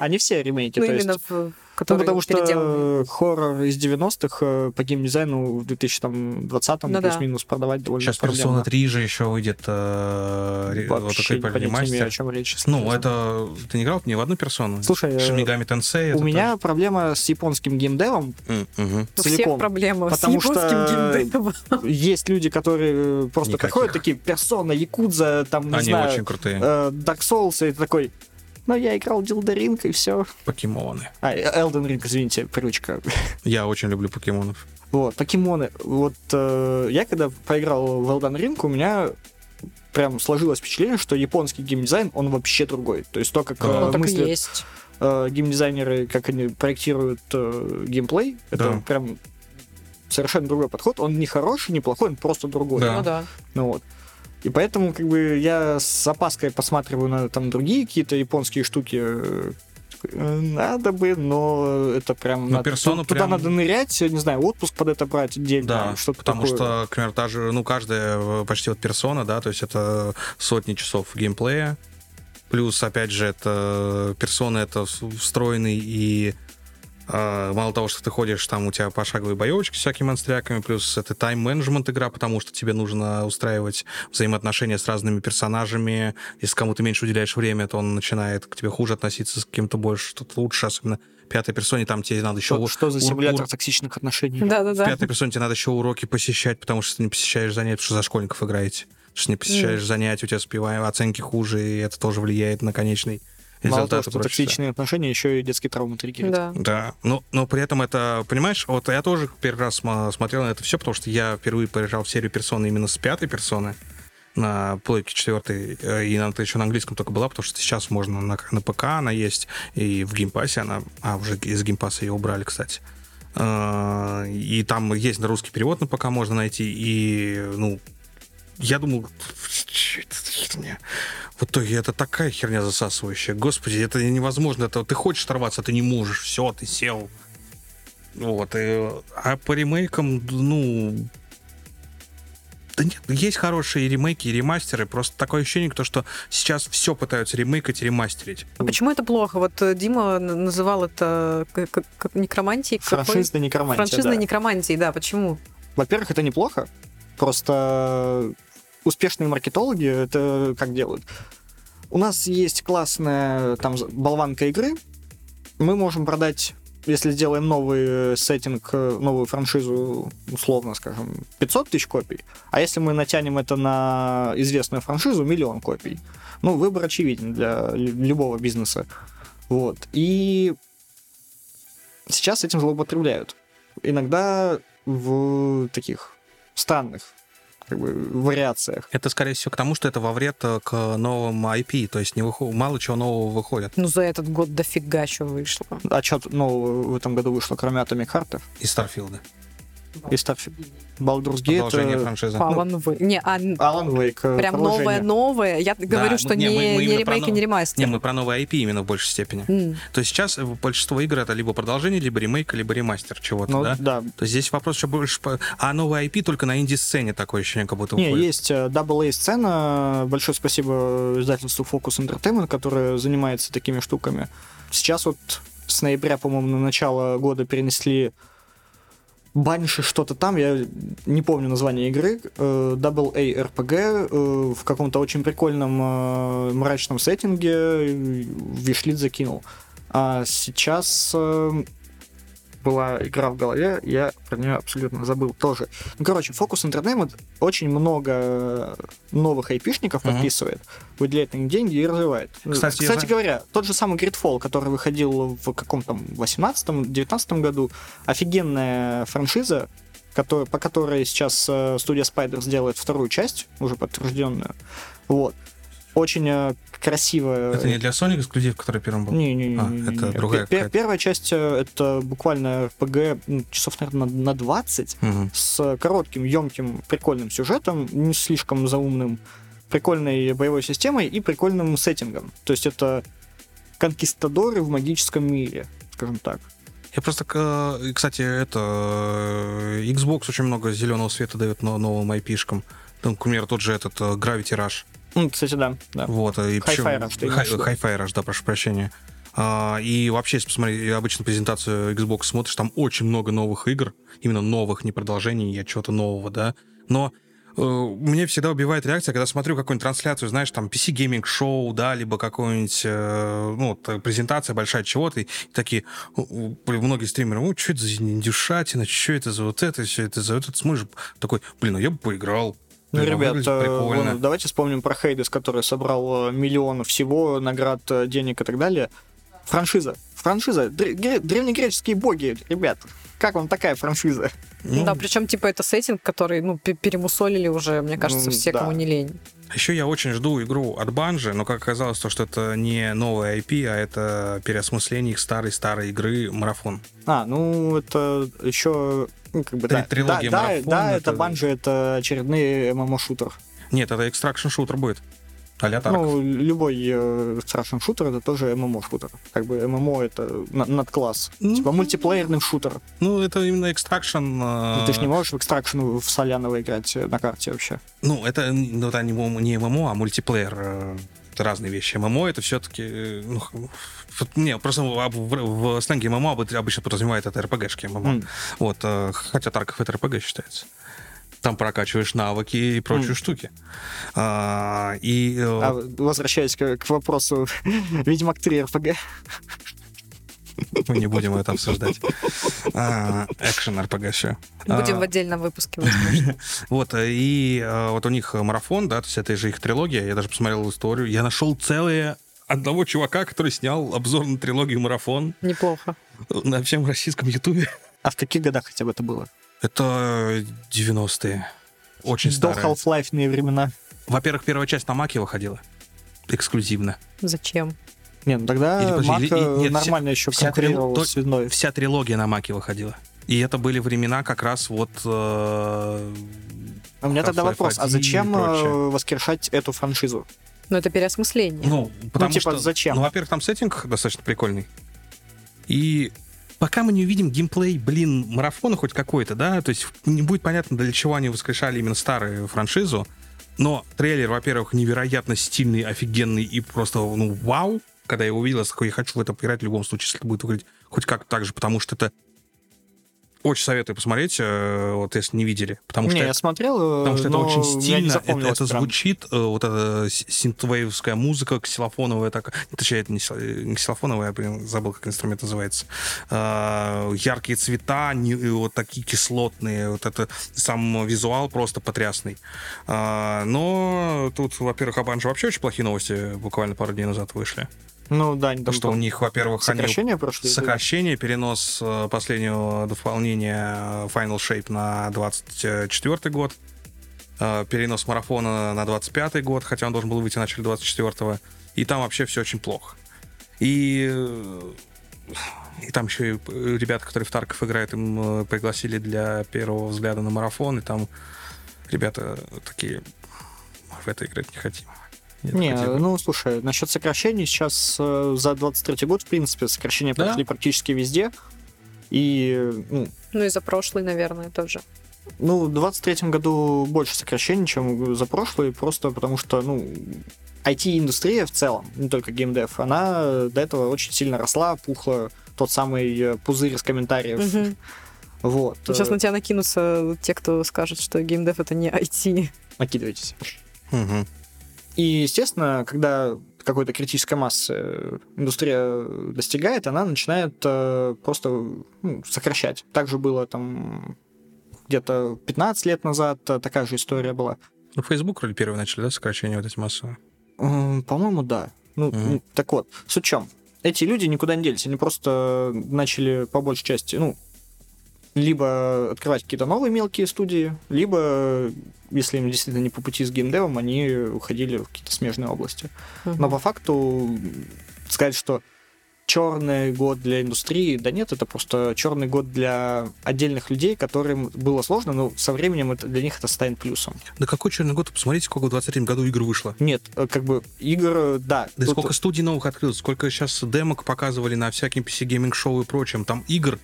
Они все ремейки. Ну, то есть- в Ну, потому что хоррор из 90-х э, по геймдизайну в 2020-м Ну да. плюс-минус продавать довольно Сейчас проблемно. Persona 3 же еще выйдет э, вот Вообще такой имею, о чем речь. Ну, это... Ты не играл ни в одну персону? Слушай, э, Tensei это У меня проблема с японским геймдевом. тоже- М, мгм. У всех целиком. проблемы Потому с японским что геймдевом. Есть люди, которые э, просто Никаких. приходят такие, персона, якудза, там, не Они знаю, очень крутые. Dark Souls, и ты такой, ну, я играл в Dilda и все. Покемоны. А, Elden Ring, извините, привычка. Я очень люблю покемонов. Вот, покемоны. Вот э, я когда поиграл в Elden Ring, у меня прям сложилось впечатление, что японский геймдизайн, он вообще другой. То есть то, как Да. э, так и мыслят есть. э, геймдизайнеры, как они проектируют э, геймплей, это Да. прям совершенно другой подход. Он не хороший, не плохой, он просто другой. Да. Ну да. Ну вот. И поэтому, как бы, я с опаской посматриваю на там другие какие-то японские штуки. э, э, Надо бы, но это прям... Но надо- персону туда прям- надо нырять, не знаю, отпуск под это брать отдельно. Да, что-то потому такое. что, например, даже, ну, каждая э, почти вот персона, да, то есть это сотни часов геймплея, плюс, опять же, это персона, это встроенный и э, мало того, что ты ходишь, там у тебя пошаговые боевочки с всякими монстряками, плюс это тайм-менеджмент игра, потому что тебе нужно устраивать взаимоотношения с разными персонажами. Если кому-то меньше уделяешь время, то он начинает к тебе хуже относиться, с кем-то больше, что-то лучше, особенно в пятой персоне, там тебе надо еще... Что, что за симулятор ур- токсичных отношений? в Да-да-да. пятой персоне тебе надо еще уроки посещать, потому что ты не посещаешь занятия, потому что за школьников играете. Потому что не посещаешь занятия, у тебя спиваем, оценки хуже, и это тоже влияет на конечный Мало того, что прочее. токсичные отношения, еще и детские травмы триггерят. Да. Да, но, но при этом это, понимаешь, вот я тоже первый раз смотрел на это все, потому что я впервые поиграл в серию персоны именно с пятой персоны на плойке четвертой, э, и она еще на английском только была, потому что сейчас можно на, на ПК она есть, и в Game Pass е она, а уже из Game Pass а ее убрали, кстати. Э, И там есть на русский перевод на ПК можно найти, и, ну, я думал, что это херня? В итоге это такая херня засасывающая. Господи, это невозможно. Это ты хочешь оторваться, а ты не можешь. Все, ты сел. Вот. И, а по ремейкам, ну... Да нет, есть хорошие ремейки, и ремастеры. Просто такое ощущение, то, что сейчас все пытаются ремейкать и ремастерить. А почему это плохо? Вот э, Дима называл это как, некромантией. какой? Франшизная некромантия, Франшизной да. некромантией, да. Почему? Во-первых, это неплохо. Просто успешные маркетологи это как делают? У нас есть классная там болванка игры. Мы можем продать, если сделаем новый э, сеттинг, э, новую франшизу, условно скажем, 500 тысяч копий. А если мы натянем это на известную франшизу, миллион копий. Ну, выбор очевиден для лю- любого бизнеса. Вот. И сейчас этим злоупотребляют. Иногда в таких странных как бы, вариациях. Это, скорее всего, к тому, что это во вред э, к новым IP. То есть не выход... мало чего нового выходит. Ну, за этот год дофига что вышло. А что нового в этом году вышло, кроме Atomic Heart? Из Старфилда. И Starfield. Baldur's Gate... Продолжение э, франшизы. Alan Wake. Не, а, Alan Wake. э, прям новое-новое. Я говорю, ну, что не, мы- мы не именно про ремейк и нов- не ремастер. Не, мы про новые IP именно в большей степени. М. То есть сейчас большинство игр это либо продолжение, либо ремейк, либо ремастер чего-то, Ну, да? да. То есть здесь вопрос еще больше... по- А новая IP только на инди-сцене такое ощущение, как будто Не, уходит. есть э, Double A сцена. Большое спасибо издательству Focus Entertainment, которое занимается такими штуками. Сейчас вот с ноября, по-моему, на начало года перенесли Банши что-то там, я не помню название игры, э, Double A RPG э, в каком-то очень прикольном э, мрачном сеттинге вишлит закинул. А сейчас была игра в голове, я про нее абсолютно забыл тоже. Ну, короче, Focus Entertainment очень много новых айпишников Мгм. подписывает, выделяет на них деньги и развивает. Кстати, я Кстати знаю- говоря, тот же самый Gridfall, который выходил в каком-то 18-19 году, офигенная франшиза, который, по которой сейчас э, студия Spider сделает вторую часть, уже подтвержденную. Вот. Очень э, красивая. Это не для Sonic эксклюзив, который первым был? Не, не, не, А, не, это не. другая Пе- пе- какая-то. Первая часть э, это буквально RPG ну, часов, наверное, на, на 20 Мгм. с коротким, емким, прикольным сюжетом, не слишком заумным, прикольной боевой системой и прикольным сеттингом. То есть это конкистадоры в магическом мире, скажем так. Я просто, и, кстати, это э, Xbox очень много зеленого света дает но- новым IP-шкам. Там, к примеру, тот же этот э, Gravity Rush. Ну, кстати, да. да. Вот, и причем- Rush, да, прошу прощения. А, и вообще, если посмотреть обычно презентацию Xbox смотришь, там очень много новых игр, именно новых, не продолжений, а чего-то нового, да. Но э, мне всегда убивает реакция, когда смотрю какую-нибудь трансляцию, знаешь, там PC Gaming Show, да, либо какую-нибудь, э, ну, вот, презентация большая чего-то, и такие, блин, многие стримеры, ну, что это за индюшатина, что это за вот это, все это за вот это, смотришь, такой, блин, ну я бы поиграл. Ну, ребят, э, вон, давайте вспомним про Хейдес, который собрал э, миллион всего, наград, э, денег и так далее. Франшиза. Франшиза. Дре- гре- древнегреческие боги, ребят. Как вам такая франшиза? Ну, Да, причем, типа, это сеттинг, который, ну, пе- перемусолили уже, мне кажется, Ну, все, да. кому не лень. Еще я очень жду игру от Bungie, но как оказалось, то, что это не новая IP, а это переосмысление их старой-старой игры Марафон. А, ну, это еще... Ну, как бы, Три- да, трилогия да, Марафон, да, это- это Bungie, это очередной MMO-шутер. Нет, это extraction шутер будет. А-ля Тарков. Ну, любой э, страшный шутер это тоже MMO-шутер. Как бы MMO это на- надкласс. Ну, Типа мультиплеерный шутер. Ну, это именно extraction. э, Ты же не можешь в extraction в Соляново играть э, на карте вообще. Ну, это, ну, это не, не ММО, а мультиплеер. э, Это разные вещи. ММО это все-таки... Ну, х- вот не, просто в, в- в сленге ММО обы- обычно подразумевает это РПГшки ММО. М. Вот, э, хотя Тарков это РПГ считается. Там прокачиваешь навыки и прочие М. штуки. А, и... э, А возвращаясь к, к вопросу Ведьмак 3 РПГ. Мы не будем это обсуждать. А, Экшен РПГ все. Будем в отдельном выпуске, возможно. Вот, э, и э, вот у них марафон, да, то есть это же их трилогия, я даже посмотрел историю, я нашел целое одного чувака, который снял обзор на трилогию «Марафон» Неплохо. на всем российском ютубе. А в каких годах хотя бы это было? Это 90-е. Очень До старые. Half-Life времена. Во-первых, первая часть на Маке выходила. Эксклюзивно. Зачем? Не, ну тогда Или, подожди, Мак или- нет, нормально еще вся конкурировал трил- с Свиной. Вся трилогия на Маке выходила. И это были времена как раз вот... э, А у меня тогда вопрос, а 1 и зачем э, воскрешать эту франшизу? Ну, это переосмысление. Ну, потому типа, что... зачем? Ну, во-первых, там сеттинг достаточно прикольный. И пока мы не увидим геймплей, блин, марафона хоть какой-то, да, то есть не будет понятно, для чего они воскрешали именно старую франшизу, но трейлер, во-первых, невероятно стильный, офигенный и просто, ну, вау, когда я его увидел, я такой, я хочу в это поиграть в любом случае, если это будет выглядеть хоть как так же, потому что это очень советую посмотреть, э, вот если не видели, потому не, что я смотрел, э, Потому что это очень стильно, это, это прям. звучит, э, вот эта синтвейвская музыка, ксилофоновая, так, точнее, это не, ксил- не ксилофоновая, я блин, забыл, как инструмент называется. А, яркие цвета, не- вот такие кислотные, вот это сам визуал просто потрясный. А, но тут, во-первых, о Банже вообще очень плохие новости буквально пару дней назад вышли. Ну да, они То, там что у них, во-первых, они сокращение прошли. Сокращение, перенос э, последнего дополнения э, Final Shape на 24 год, э, перенос марафона на 25 год, хотя он должен был выйти в начале 24 и там вообще все очень плохо. И И там еще и ребята, которые в Тарков играют, им пригласили для первого взгляда на марафон, и там ребята такие, «Мы в это играть не хотим. Нет, Не, хотим». ну слушай, насчет сокращений сейчас э, за 23 год, в принципе, сокращения Да. прошли практически везде. И, ну, Ну и за прошлый, наверное, тоже. ну, в 23 году больше сокращений, чем за прошлый, просто потому что, ну, IT-индустрия в целом, не только геймдев, она до этого очень сильно росла, пухла, тот самый э, пузырь из комментариев. Мгм. Вот. Сейчас э, на тебя накинутся те, кто скажет, что геймдев это не IT. Накидывайтесь. Мгм. И, естественно, когда какой-то критической массы э, индустрия достигает, она начинает э, просто ну, сокращать. Также было там где-то 15 лет назад э, такая же история была. Ну, Facebook вроде первые начали, да, сокращение вот эти массовые? По-моему, да. Ну, м, так вот, суть в чем? Эти люди никуда не делись, они просто начали по большей части, ну, либо открывать какие-то новые мелкие студии, либо, если им действительно не по пути с геймдевом, они уходили в какие-то смежные области. Но по факту сказать, что черный год для индустрии, да нет, это просто черный год для отдельных людей, которым было сложно, но со временем это, для них это станет плюсом. Да какой черный год? Посмотрите, сколько в 23 году игр вышло. Нет, э, как бы игр, э, да. Да тут- сколько студий новых открылось, сколько сейчас демок показывали на всяким PC Gaming шоу и прочем. Там игр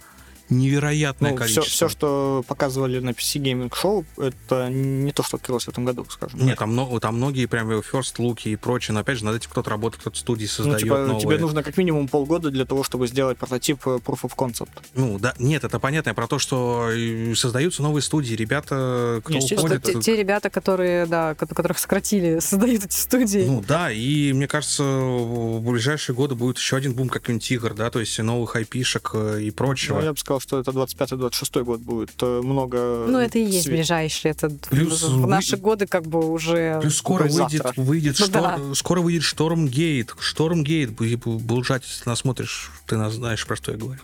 невероятное ну, количество. все, что показывали на PC Gaming Show, это не то, что открылось в этом году, скажем. Нет, так. там, много, там многие прям first луки и прочее, но опять же, над этим кто-то работает, кто-то студии Ну, создает типа, новые. тебе нужно как минимум полгода для того, чтобы сделать прототип э, Proof of Concept. Ну, да, нет, это понятно, я про то, что э, создаются новые студии, ребята, кто Естественно, уходит... те, те ребята, которые, да, ко- которых сократили, создают эти студии. Ну да, и мне кажется, в ближайшие годы будет еще один бум каких-нибудь игр, да, то есть новых айпишек э, и прочего. Ну, я бы сказал, что это 25-26 год будет. Много... Ну, это и есть све- ближайшие. Это Плюс в, наши годы как бы уже... Плюс скоро выйдет, завтра? выйдет Ну штор- да. скоро выйдет Штормгейт. Штормгейт, Булжать, если нас смотришь, ты нас знаешь, про что я говорю.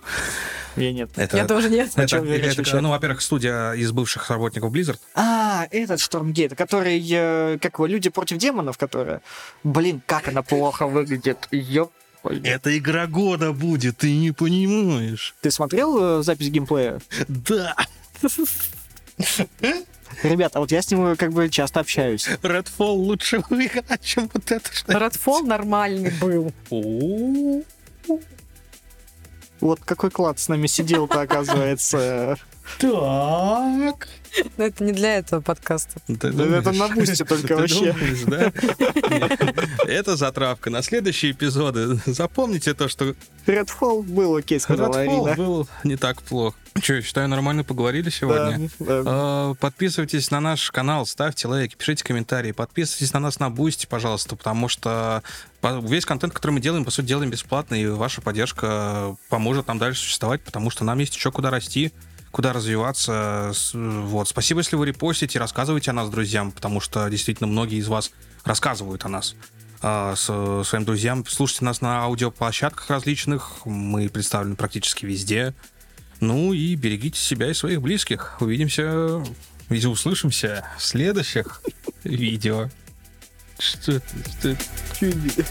Я нет. Это, Я тоже нет. Это- речь это- вообще? ну, во-первых, студия из бывших работников Blizzard. А, этот Штормгейт, который, э, как его, люди против демонов, которая... Блин, как она плохо выглядит. Ёп. Это игра года будет, ты не понимаешь. Ты смотрел э, запись геймплея? Да, Ребята, вот я с ним э, как бы часто общаюсь. Redfall лучше игра, чем вот это. Что... Redfall нормальный был. Вот какой клад с нами сидел-то, оказывается. Так. Но это не для этого подкаста. Ты Да Это на Boosty только Ты вообще. думаешь, да? Это затравка на следующие эпизоды. Запомните то, что Redfall был окей, сказала Redfall Арина. был не так плохо. Че, я считаю, нормально поговорили сегодня. Да, да. Э, Подписывайтесь на наш канал, ставьте лайки, пишите комментарии, подписывайтесь на нас на Boosty, пожалуйста, потому что весь контент, который мы делаем, по сути, делаем бесплатно, и ваша поддержка поможет нам дальше существовать, потому что нам есть еще куда расти, куда развиваться. Вот. Спасибо, если вы репостите, рассказывайте о нас друзьям, потому что действительно многие из вас рассказывают о нас а, с своим друзьям. Слушайте нас на аудиоплощадках различных. Мы представлены практически везде. Ну и берегите себя и своих близких. Увидимся, и услышимся в следующих видео. Что это? Что? Чудо.